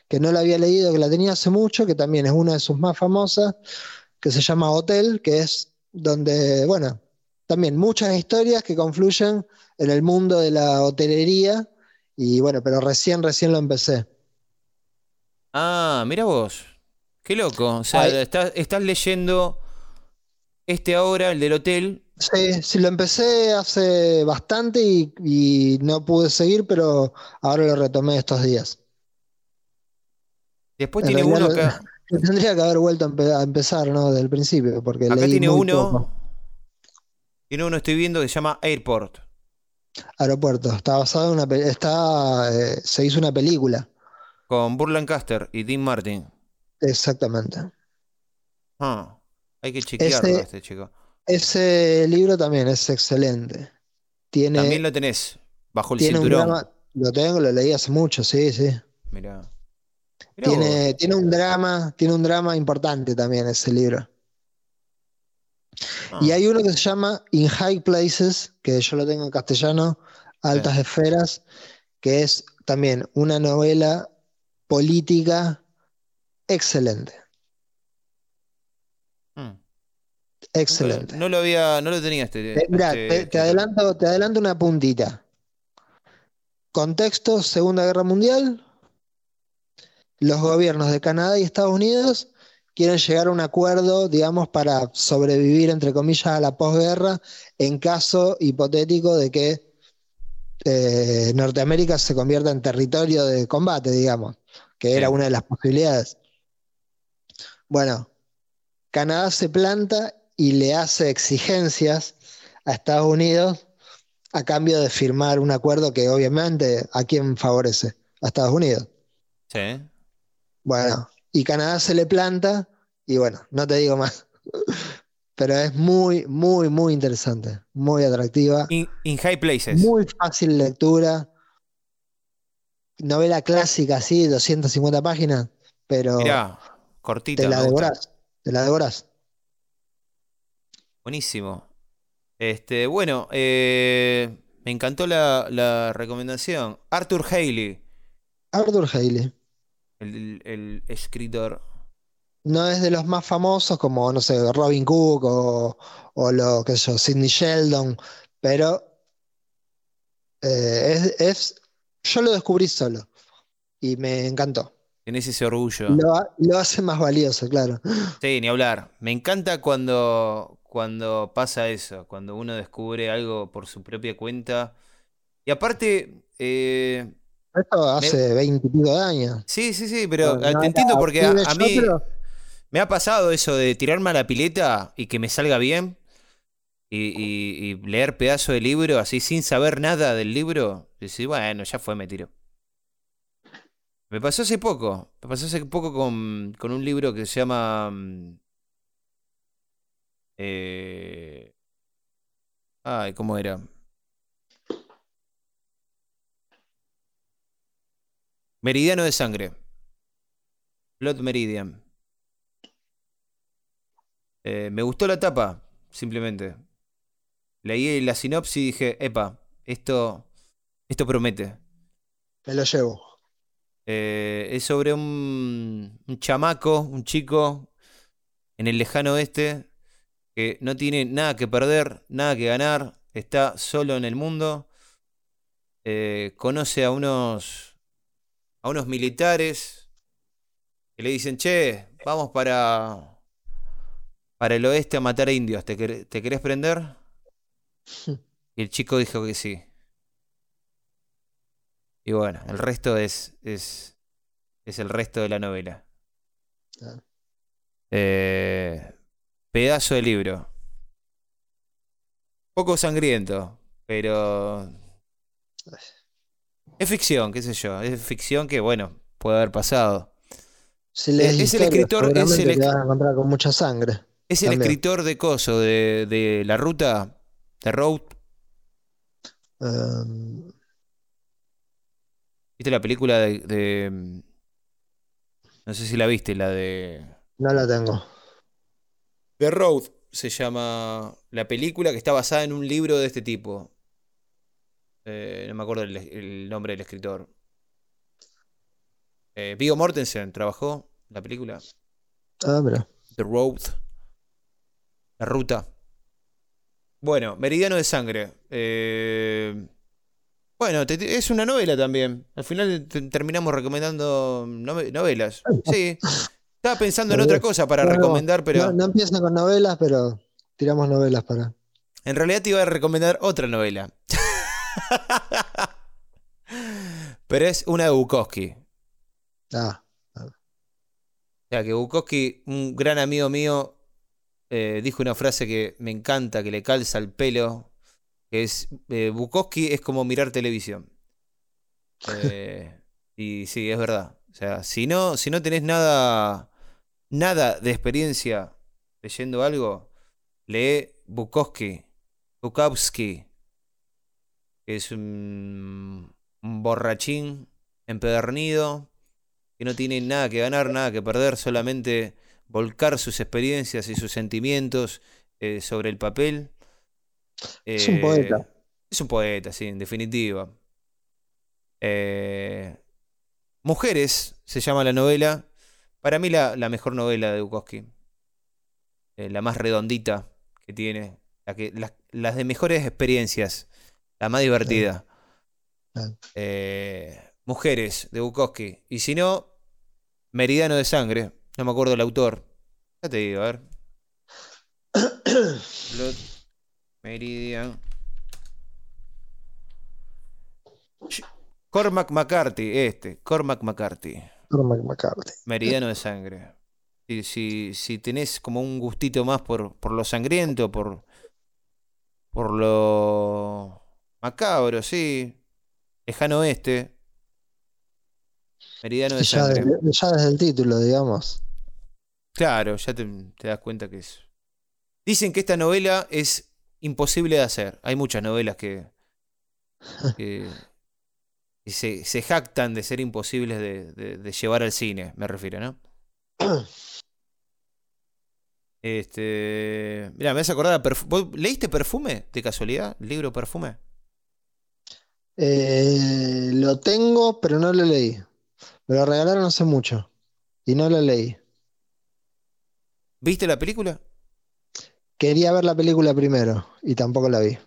que no la había leído, que la tenía hace mucho, que también es una de sus más famosas, que se llama Hotel, que es donde, bueno, también muchas historias que confluyen en el mundo de la hotelería. Y bueno, pero recién, recién lo empecé. Ah, mira vos. Qué loco. O sea, estás, estás leyendo este ahora, el del hotel. Sí, sí, lo empecé hace bastante y, y no pude seguir, pero ahora lo retomé estos días. Después En tiene uno acá. (laughs) Tendría que haber vuelto a, empe- a empezar, ¿no? Del principio, porque Acá leí tiene muy uno. poco. Tiene uno, estoy viendo, que se llama Airport. Aeropuerto. Está basado en una, pe- está, eh, se hizo una película, Con Burt Lancaster y Dean Martin. exactamente. Ah, hay que chequearlo Ese- este chico. Ese libro también es excelente. Tiene, También lo tenés bajo el tiene un cinturón. drama, lo tengo, lo leí hace mucho, sí, sí. Mirá. Mirá vos. Tiene, tiene un drama, tiene un drama importante también ese libro. Ah, Y hay uno que se llama In High Places, que yo lo tengo en castellano, Altas Esferas, que es también una novela política excelente, mm. excelente. No lo había, no lo tenía este. Eh, mirá, este te, adelanto, te adelanto una puntita. Contexto, Segunda Guerra Mundial. Los gobiernos de Canadá y Estados Unidos quieren llegar a un acuerdo, digamos, para sobrevivir, entre comillas, a la posguerra en caso hipotético de que eh, Norteamérica se convierta en territorio de combate, digamos, que era una de las posibilidades. Bueno, Canadá se planta y le hace exigencias a Estados Unidos a cambio de firmar un acuerdo que obviamente a quién favorece, a Estados Unidos. Sí. Bueno, y Canadá se le planta y bueno, no te digo más. (laughs) Pero es muy, muy, muy interesante, muy atractiva, In, in High Places. muy fácil lectura. Novela clásica, sí, 250 páginas, pero Mirá, cortita. te la devorás, te la devorás. Buenísimo. Este, bueno, eh, me encantó la, la recomendación. Arthur Haley, Arthur Haley. El, el escritor. No es de los más famosos como, no sé, Robin Cook o, o lo que sé yo, Sidney Sheldon, pero eh, es, es- yo lo descubrí solo y me encantó. Tenés ese orgullo. Lo, lo hace más valioso, claro. Sí, ni hablar. Me encanta cuando, cuando pasa eso, cuando uno descubre algo por su propia cuenta. Y aparte, eh, Esto hace veinte y pico de años. sí, sí, sí, pero No, eh, no te entiendo porque a, mí pero- me ha pasado eso de tirarme a la pileta y que me salga bien y, y- y leer pedazo de libro así sin saber nada del libro. Y decir, bueno, ya fue, me tiro. Me pasó hace poco, me pasó hace poco con, con un libro que se llama... mm, eh, ay, ¿cómo era? Meridiano de sangre. Blood Meridian. Eh, me gustó la tapa, simplemente. Leí la sinopsis y dije, epa, esto, esto promete. Me lo llevo. Eh, es sobre un, un chamaco, un chico en el lejano oeste que no tiene nada que perder, nada que ganar, está solo en el mundo. eh, conoce a unos, a unos militares que le dicen, che, vamos para, para el oeste a matar indios, ¿te, quer- te querés prender? (laughs) Y el chico dijo que sí. Y bueno, el resto es, es, es el resto de la novela. Eh, pedazo de libro. Poco sangriento, pero... Es ficción, qué sé yo. Es ficción que, bueno, puede haber pasado. Si Es- el escritor- es seguramente el te esc- vas a encontrar con mucha sangre. Es el También. escritor de Coso, de, de La Ruta, de Road. Um, ¿Viste la película de, de- mm, No sé si la viste, la de... no la tengo. The Road se llama la película que está basada en un libro de este tipo. Eh, no me acuerdo el, el nombre del escritor. Eh, Viggo Mortensen trabajó la película. Ah, mira. The Road. La ruta. Bueno, Meridiano de Sangre. Eh, bueno, te- es una novela también. Al final te- terminamos recomendando nove- novelas. Sí. Estaba pensando en otra cosa para no, recomendar, pero No, no empiezan con novelas, pero tiramos novelas para. en realidad te iba a recomendar otra novela. (laughs) (laughs) pero es una de Bukowski. Ah, O sea, que Bukowski, un gran amigo mío, eh, dijo una frase que me encanta, que le calza el pelo, que es, eh, Bukowski es como mirar televisión. Eh, y sí, es verdad. O sea, si no, si no tenés nada, nada de experiencia leyendo algo, lee Bukowski, Bukowski, que es un, un borrachín empedernido, que no tiene nada que ganar, nada que perder, solamente volcar sus experiencias y sus sentimientos eh, sobre el papel. Es un Eh, poeta. Es un poeta, sí, en definitiva. Eh, Mujeres se llama la novela. Para mí la, la mejor novela de Bukowski. La más redondita que tiene. La que, las de mejores experiencias. La más divertida. Eh, Mujeres de Bukowski. Y si no, Meridiano de Sangre. No me acuerdo el autor. Ya te digo, a ver. Blood Meridian. Cormac McCarthy, este. Cormac McCarthy. Cormac McCarthy. Meridiano de Sangre. Si, si, si tenés como un gustito más por, por lo sangriento, por, por lo macabro, sí. Lejano oeste. Meridiano de Ya, sangre. ya desde el título, digamos. Claro, ya te, te das cuenta que es. Dicen que esta novela es imposible de hacer. Hay muchas novelas que, (laughs) que- se, se jactan de ser imposibles de, de- de llevar al cine, me refiero, ¿no? (clears throat) Este. Mira, me vas a acordar. a Perfu- ¿Vos ¿Leíste Perfume de casualidad? ¿El libro Perfume? Eh, lo tengo, pero no lo leí. Me lo regalaron hace mucho y no lo leí. ¿Viste la película? Quería ver la película primero y tampoco la vi.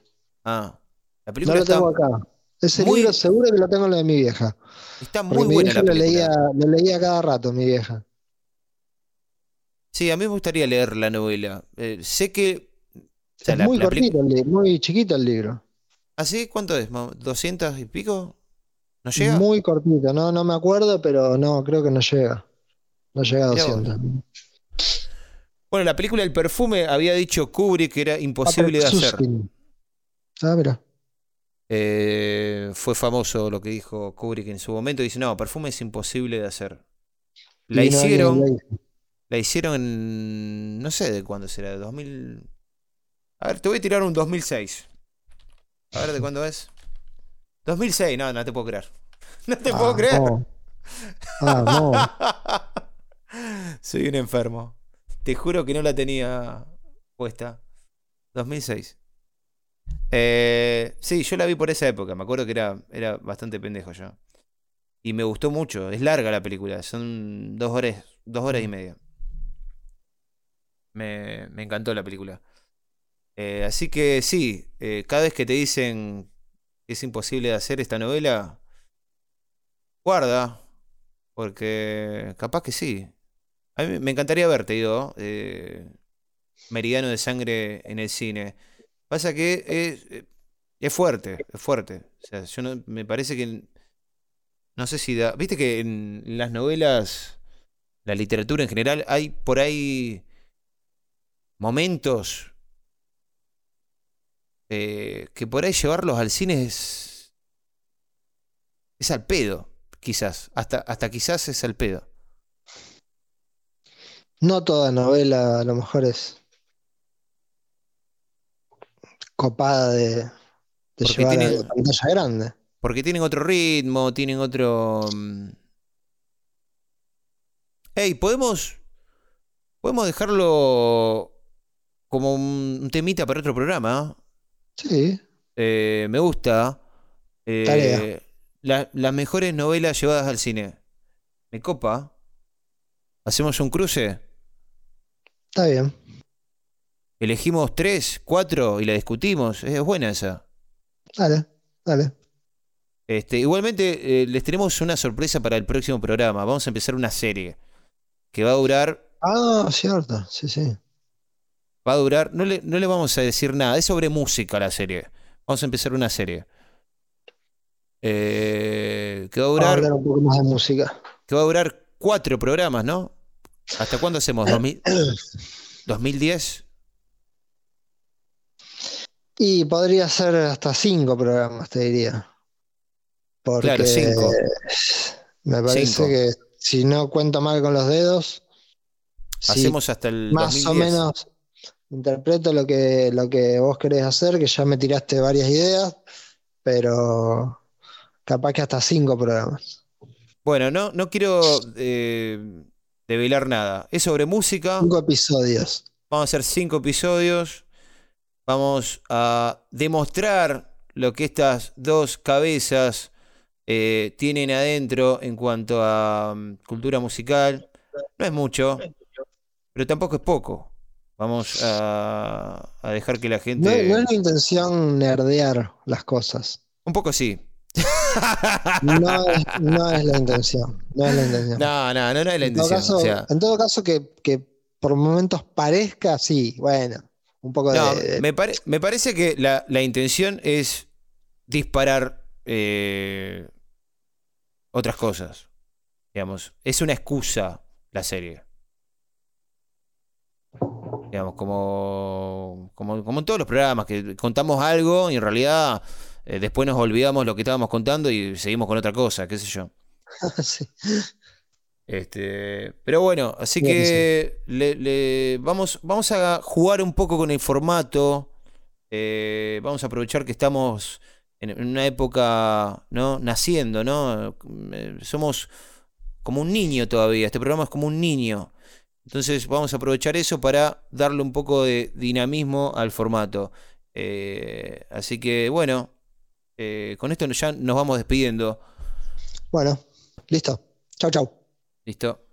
Ah. La No película lo está, tengo acá. Ese muy- libro seguro que lo tengo en lo de mi vieja. está Porque muy mi buena vieja la lo película. leía, lo leía cada rato, mi vieja. Sí, a mí me gustaría leer la novela. Eh, sé que. o sea, Es la- muy la cortito el libro, muy chiquito el libro. ¿Ah, sí? ¿Cuánto es? ¿Mo- ¿200 y pico? ¿No llega? Muy cortito, no, no me acuerdo, pero no, creo que no llega. No llega a Mirá vos. 200. Bueno, la película El perfume había dicho Kubrick que era imposible de Ah, hacer. Ah, mira. Eh, fue famoso lo que dijo Kubrick en su momento. Dice, no, perfume es imposible de hacer. La Y no alguien hicieron, la hicieron en... No sé de cuándo será, de 2000... A ver, te voy a tirar un 2006. A ver de cuándo es. 2006, no, no te puedo creer. (laughs) No te puedo Ah, creer. no. Ah, no. (laughs) Soy un enfermo. Te juro que no la tenía puesta. 2006. Eh, sí, yo la vi por esa época. Me acuerdo que era, era bastante pendejo yo. Y me gustó mucho. Es larga la película. Son dos horas, dos horas y media. Me, me encantó la película. Eh, así que sí, eh, cada vez que te dicen que es imposible de hacer esta novela, guarda. Porque capaz que sí. A mí me encantaría verte, digo, eh, Meridiano de Sangre en el cine. Pasa que es, es fuerte, es fuerte. O sea, yo no, me parece que. No sé si da. Viste que en las novelas, la literatura en general, hay por ahí momentos eh, que por ahí llevarlos al cine es. Es al pedo, quizás. Hasta, hasta quizás es al pedo. No toda novela a lo mejor es copada de, de Porque llevar a la pantalla grande. Porque tienen otro ritmo, tienen otro. mm. Hey, podemos. Podemos dejarlo como un, temita para otro programa. Sí, Eh, me gusta. Eh, Tarea. la- las mejores novelas llevadas al cine. Me copa. Hacemos un cruce. está bien. Elegimos tres, cuatro y la discutimos. Es buena esa. Dale, dale. Este, igualmente, eh, les tenemos una sorpresa para el próximo programa. Vamos a empezar una serie que va a durar Ah, cierto, sí, sí. Va a durar, no le, no le vamos a decir nada, es sobre música la serie. Vamos a empezar una serie. Eh, que va a Vamos a durar, un poco más de música. que va a durar cuatro programas, ¿no? ¿Hasta cuándo hacemos? ¿2000 ¿2010? (clears throat) Y podría ser hasta cinco programas, te diría. Porque Claro, cinco. me parece Cinco. que si no cuento mal con los dedos, si Hacemos hasta el más 2010. o menos interpreto lo que, lo que vos querés hacer, que ya me tiraste varias ideas, pero capaz que hasta cinco programas. Bueno, no, no quiero eh, develar nada. Es sobre música. Cinco episodios. Vamos a hacer cinco episodios. Vamos a demostrar lo que estas dos cabezas eh, tienen adentro en cuanto a mm, cultura musical. No es mucho, pero tampoco es poco. Vamos a, a dejar que la gente... no es la intención nerdear las cosas. Un poco sí. No es, no es la intención. No es la intención. No, no, no, no es la En todo intención. caso, o sea, en todo caso que, que por momentos parezca, sí, bueno, un poco no, de- me, pare- me parece que la, la intención es disparar eh, otras cosas. Digamos, es una excusa la serie. Digamos, como, como, como en todos los programas, que contamos algo y en realidad eh, después nos olvidamos lo que estábamos contando y seguimos con otra cosa, qué sé yo. (laughs) sí. Este, pero bueno, así que le, vamos, vamos a jugar un poco con el formato. Eh, vamos a aprovechar que estamos en, una época, ¿no? Naciendo, ¿no? Eh, somos como un niño todavía. Este programa es como un niño. Entonces vamos a aprovechar eso para darle un poco de dinamismo al formato. Eh, así que bueno, con esto ya nos vamos despidiendo. Bueno, listo. Chau, chau. Listo.